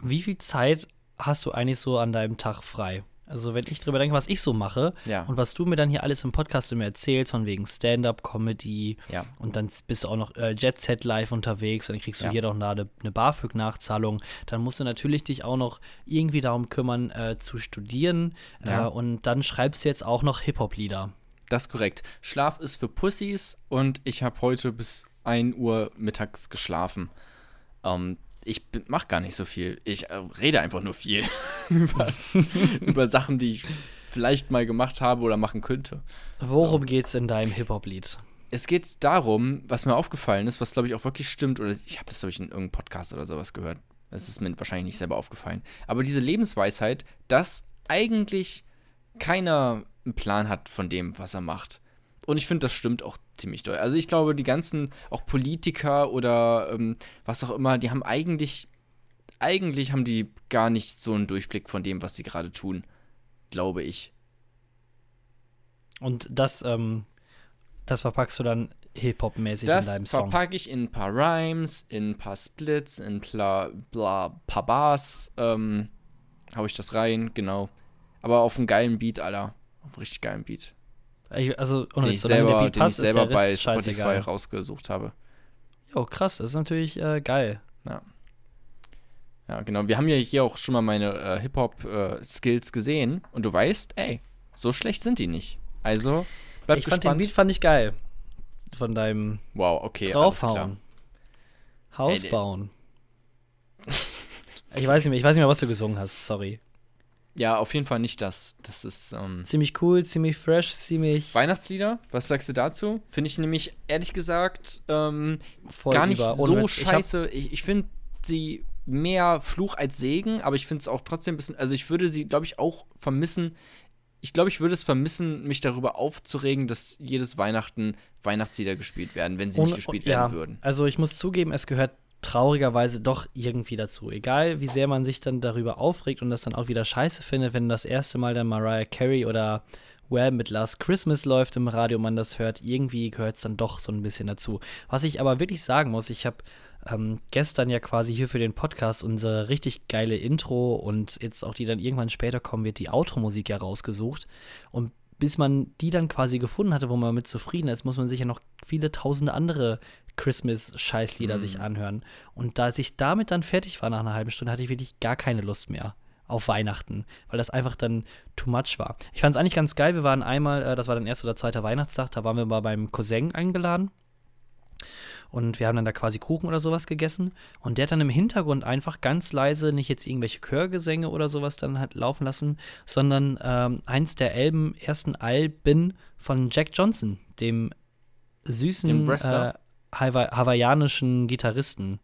wie viel Zeit hast du eigentlich so an deinem Tag frei? Also, wenn ich drüber denke, was ich so mache ja. und was du mir dann hier alles im Podcast immer erzählst, von wegen Stand-up-Comedy ja. und dann bist du auch noch äh, Jet Set live unterwegs und dann kriegst du ja. hier doch eine, eine BAföG-Nachzahlung, dann musst du natürlich dich auch noch irgendwie darum kümmern, äh, zu studieren äh, und dann schreibst du jetzt auch noch Hip-Hop-Lieder. Das ist korrekt. Schlaf ist für Pussys und ich habe heute bis 1 Uhr mittags geschlafen. Ähm, ich mach gar nicht so viel. Ich äh, rede einfach nur viel <laughs> über, <laughs> über Sachen, die ich vielleicht mal gemacht habe oder machen könnte. Worum so. geht's in deinem Hip-Hop-Lied? Es geht darum, was mir aufgefallen ist, was glaube ich auch wirklich stimmt, oder ich habe das, glaube ich, in irgendeinem Podcast oder sowas gehört. Das ist mir wahrscheinlich nicht selber aufgefallen. Aber diese Lebensweisheit, dass eigentlich keiner einen Plan hat von dem, was er macht. Und ich finde, das stimmt auch ziemlich doll. Also ich glaube, die ganzen, auch Politiker oder ähm, was auch immer, die haben eigentlich, eigentlich haben die gar nicht so einen Durchblick von dem, was sie gerade tun. Glaube ich. Und das, ähm, das verpackst du dann Hip-Hop-mäßig in deinem Song? Das verpacke ich in ein paar Rhymes, in ein paar Splits, in bla, bla, paar Bars. Ähm, hau ich das rein, genau. Aber auf einen geilen Beat, Alter. Auf einen richtig geilen Beat. Ich, also, ohne den ich selber, Beat den passt, ich selber bei Spotify scheißegal. rausgesucht habe. Jo, krass, das ist natürlich äh, geil. Ja. Ja, genau. Wir haben ja hier auch schon mal meine äh, Hip-Hop-Skills äh, gesehen und du weißt, ey, so schlecht sind die nicht. Also, bleib ich gespannt. fand den Beat fand ich geil. Von deinem Wow, okay, draufhauen. Haus ey, bauen. ich weiß nicht mehr, ich weiß nicht mehr, was du gesungen hast, sorry. Ja, auf jeden Fall nicht das. Das ist ähm, ziemlich cool, ziemlich fresh, ziemlich. Weihnachtslieder, was sagst du dazu? Finde ich nämlich ehrlich gesagt ähm, gar nicht so Witz. scheiße. Ich, ich, ich finde sie mehr Fluch als Segen, aber ich finde es auch trotzdem ein bisschen. Also ich würde sie, glaube ich, auch vermissen. Ich glaube, ich würde es vermissen, mich darüber aufzuregen, dass jedes Weihnachten Weihnachtslieder gespielt werden, wenn sie und, nicht gespielt und, werden ja, würden. Also ich muss zugeben, es gehört traurigerweise doch irgendwie dazu. Egal, wie sehr man sich dann darüber aufregt und das dann auch wieder scheiße findet, wenn das erste Mal dann Mariah Carey oder Well mit Last Christmas läuft im Radio, man das hört, irgendwie gehört es dann doch so ein bisschen dazu. Was ich aber wirklich sagen muss, ich habe ähm, gestern ja quasi hier für den Podcast unsere richtig geile Intro und jetzt auch die dann irgendwann später kommen wird, die Outro-Musik ja rausgesucht. Und bis man die dann quasi gefunden hatte, wo man mit zufrieden ist, muss man sich ja noch viele tausende andere Christmas-Scheißlieder mhm. sich anhören. Und da ich damit dann fertig war nach einer halben Stunde, hatte ich wirklich gar keine Lust mehr auf Weihnachten, weil das einfach dann too much war. Ich fand es eigentlich ganz geil. Wir waren einmal, äh, das war dann erster oder zweiter Weihnachtstag, da waren wir mal beim Cousin eingeladen. Und wir haben dann da quasi Kuchen oder sowas gegessen. Und der hat dann im Hintergrund einfach ganz leise, nicht jetzt irgendwelche Chörgesänge oder sowas dann halt laufen lassen, sondern ähm, eins der Alben, ersten Alben von Jack Johnson, dem süßen äh, hawaiianischen Gitarristen.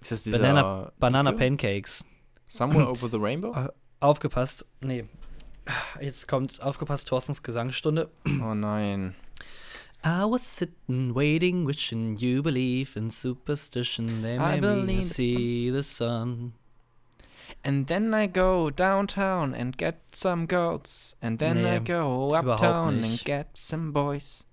Ist das dieser Banana, Banana Pancakes. Somewhere <clears throat> Over the Rainbow? Äh, aufgepasst. Nee. Jetzt kommt aufgepasst Thorstens Gesangsstunde. Oh nein. I was sitting, waiting, wishing you believe in superstition. They made me see the sun. And then I go downtown and get some girls. And then I go uptown and get some boys.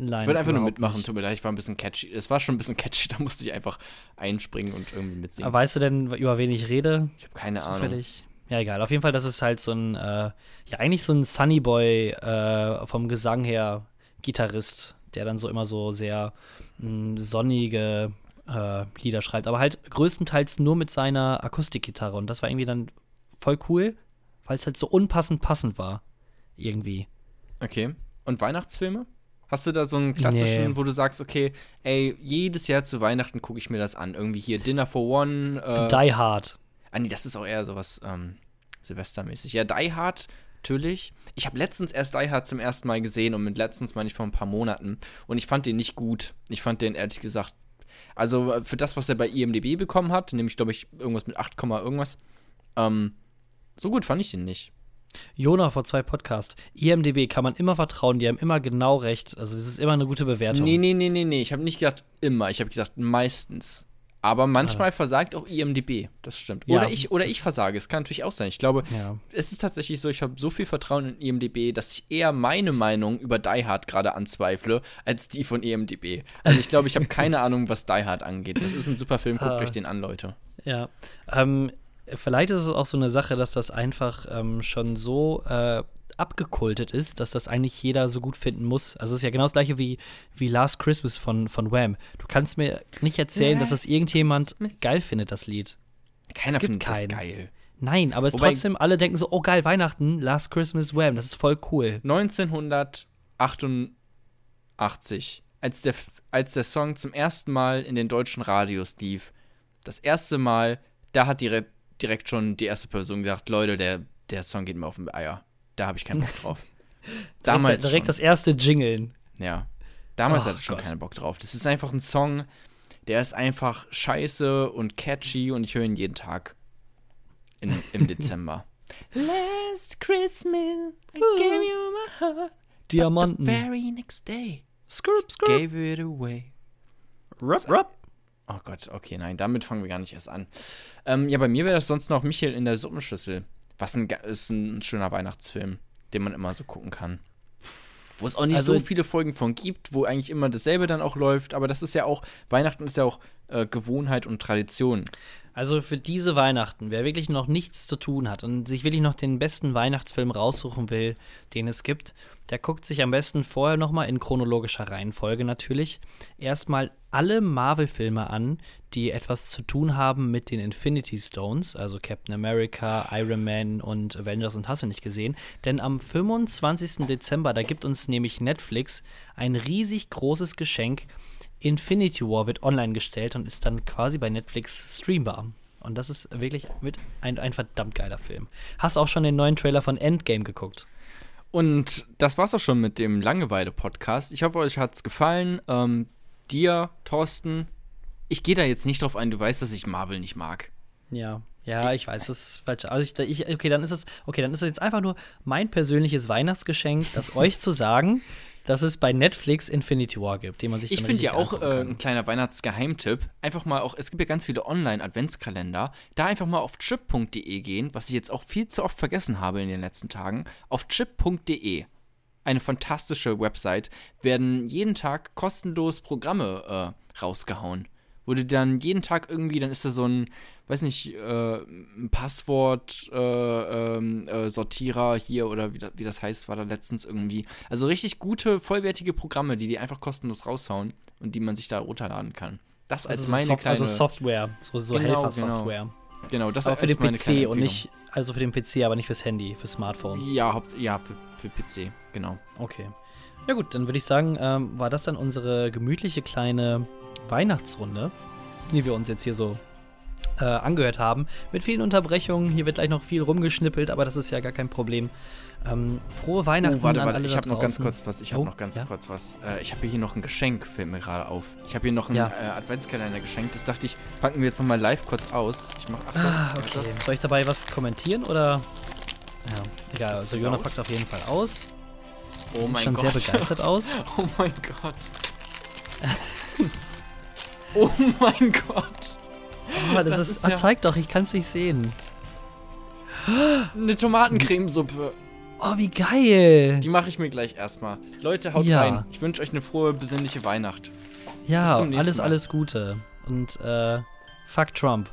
Nein, ich würde einfach nur mitmachen, nicht. tut mir leid, ich war ein bisschen catchy. Es war schon ein bisschen catchy, <laughs> da musste ich einfach einspringen und irgendwie mitsingen. Aber weißt du denn, über wen ich rede? Ich habe keine Zufällig? Ahnung. Ja, egal. Auf jeden Fall, das ist halt so ein, äh, ja, eigentlich so ein Sunny Boy äh, vom Gesang her Gitarrist, der dann so immer so sehr mh, mm, sonnige äh, Lieder schreibt. Aber halt größtenteils nur mit seiner Akustikgitarre. Und das war irgendwie dann voll cool, weil es halt so unpassend passend war. Irgendwie. Okay. Und Weihnachtsfilme? Hast du da so einen klassischen, nee. wo du sagst, okay, ey, jedes Jahr zu Weihnachten gucke ich mir das an. Irgendwie hier Dinner for One. Äh, Die Hard. Ah, nee, das ist auch eher sowas ähm, Silvestermäßig. Ja, Die Hard, natürlich. Ich habe letztens erst Die Hard zum ersten Mal gesehen und mit letztens meine ich vor ein paar Monaten. Und ich fand den nicht gut. Ich fand den ehrlich gesagt, also äh, für das, was er bei IMDb bekommen hat, nämlich glaube ich irgendwas mit 8, irgendwas, ähm, so gut fand ich den nicht. Jona vor zwei Podcasts. IMDB kann man immer vertrauen, die haben immer genau recht. Also es ist immer eine gute Bewertung. Nee, nee, nee, nee, nee. Ich habe nicht gesagt immer, ich habe gesagt meistens. Aber manchmal ah. versagt auch IMDB, das stimmt. Oder, ja, ich, oder ich versage, es kann natürlich auch sein. Ich glaube, ja. es ist tatsächlich so, ich habe so viel Vertrauen in IMDB, dass ich eher meine Meinung über Die Hard gerade anzweifle, als die von IMDB. Also ich glaube, ich habe keine <laughs> Ahnung, was Die Hard angeht. Das ist ein super Film, guckt uh, euch den an, Leute. Ja, ähm, vielleicht ist es auch so eine Sache, dass das einfach ähm, schon so äh, abgekultet ist, dass das eigentlich jeder so gut finden muss. Also es ist ja genau das gleiche wie, wie Last Christmas von, von Wham. Du kannst mir nicht erzählen, Last dass das irgendjemand geil findet, das Lied. Keiner es gibt findet keinen. das geil. Nein, aber es Wobei, trotzdem, alle denken so, oh geil, Weihnachten, Last Christmas Wham, das ist voll cool. 1988, als der, als der Song zum ersten Mal in den deutschen Radios lief, das erste Mal, da hat direkt, direkt schon die erste Person gesagt, Leute, der, der Song geht mir auf den Eier. Da habe ich keinen Bock drauf. <laughs> Damals direkt, direkt das erste Jingeln. Ja. Damals oh, hatte ich schon Gott. keinen Bock drauf. Das ist einfach ein Song, der ist einfach scheiße und catchy und ich höre ihn jeden Tag in, im <laughs> Dezember. Last Christmas, I gave you my heart. Diamanten. very next day. Skrup, skrup. Gave it away. Rup, rup. Oh Gott, okay, nein, damit fangen wir gar nicht erst an. Ähm, ja, bei mir wäre das sonst noch Michael in der Suppenschüssel. Was ein, ist ein schöner Weihnachtsfilm, den man immer so gucken kann. Wo es auch nicht also, so viele Folgen von gibt, wo eigentlich immer dasselbe dann auch läuft, aber das ist ja auch, Weihnachten ist ja auch äh, Gewohnheit und Tradition. Also für diese Weihnachten, wer wirklich noch nichts zu tun hat und sich wirklich noch den besten Weihnachtsfilm raussuchen will, den es gibt, der guckt sich am besten vorher nochmal in chronologischer Reihenfolge natürlich erstmal alle Marvel-Filme an, die etwas zu tun haben mit den Infinity Stones, also Captain America, Iron Man und Avengers und hast du nicht gesehen. Denn am 25. Dezember, da gibt uns nämlich Netflix ein riesig großes Geschenk Infinity War wird online gestellt und ist dann quasi bei Netflix streambar. Und das ist wirklich mit ein, ein verdammt geiler Film. Hast auch schon den neuen Trailer von Endgame geguckt? Und das war's auch schon mit dem Langeweile-Podcast. Ich hoffe, euch hat's gefallen. Ähm, dir, Thorsten, ich gehe da jetzt nicht drauf ein. Du weißt, dass ich Marvel nicht mag. Ja, ja, ich weiß, das ist falsch. Also ich, ich, okay, dann ist es, okay, dann ist es jetzt einfach nur mein persönliches Weihnachtsgeschenk, das euch zu sagen, <laughs> dass es bei Netflix Infinity War gibt, den man sich Ich finde ja auch äh, ein kleiner Weihnachtsgeheimtipp. Einfach mal auch, es gibt ja ganz viele Online-Adventskalender. Da einfach mal auf chip.de gehen, was ich jetzt auch viel zu oft vergessen habe in den letzten Tagen. Auf chip.de eine fantastische Website, werden jeden Tag kostenlos Programme äh, rausgehauen. Wo du dann jeden Tag irgendwie, dann ist da so ein, weiß nicht, äh, Passwort-Sortierer äh, ähm, äh, hier oder wie, wie, das heißt, war da letztens irgendwie. Also richtig gute, vollwertige Programme, die die einfach kostenlos raushauen und die man sich da runterladen kann. Das als also meine so kleine. Also Software, so, so genau, Helfer-Software. Genau. genau, das aber für den PC und nicht, also für den PC, aber nicht fürs Handy, fürs Smartphone. Ja, haupt, ja für, für PC, genau. Okay. Ja gut, dann würde ich sagen, ähm, war das dann unsere gemütliche kleine Weihnachtsrunde, die wir uns jetzt hier so äh, angehört haben. Mit vielen Unterbrechungen. Hier wird gleich noch viel rumgeschnippelt, aber das ist ja gar kein Problem. Ähm, frohe Weihnachten oh, warte, warte, an alle ich habe noch ganz kurz was. Ich habe oh, noch ganz ja? kurz was. Äh, ich habe hier noch ein Geschenk, fällt mir gerade auf. Ich habe hier noch ein ja. äh, Adventskalender geschenkt. Das dachte ich, packen wir jetzt noch mal live kurz aus. Ich mach Achtung, ah, okay. Soll ich dabei was kommentieren oder? Ja, egal. Also Jona packt auf jeden Fall aus. Oh Sieht mein schon Gott. sehr begeistert aus. <laughs> oh mein Gott. <laughs> oh mein Gott. Oh, das, das ist, ist ja zeig doch, ich kann es nicht sehen. Eine Tomatencremesuppe. Oh, wie geil. Die mache ich mir gleich erstmal. Leute, haut ja. rein. Ich wünsche euch eine frohe, besinnliche Weihnacht. Ja, alles, Mal. alles Gute. Und äh, fuck Trump.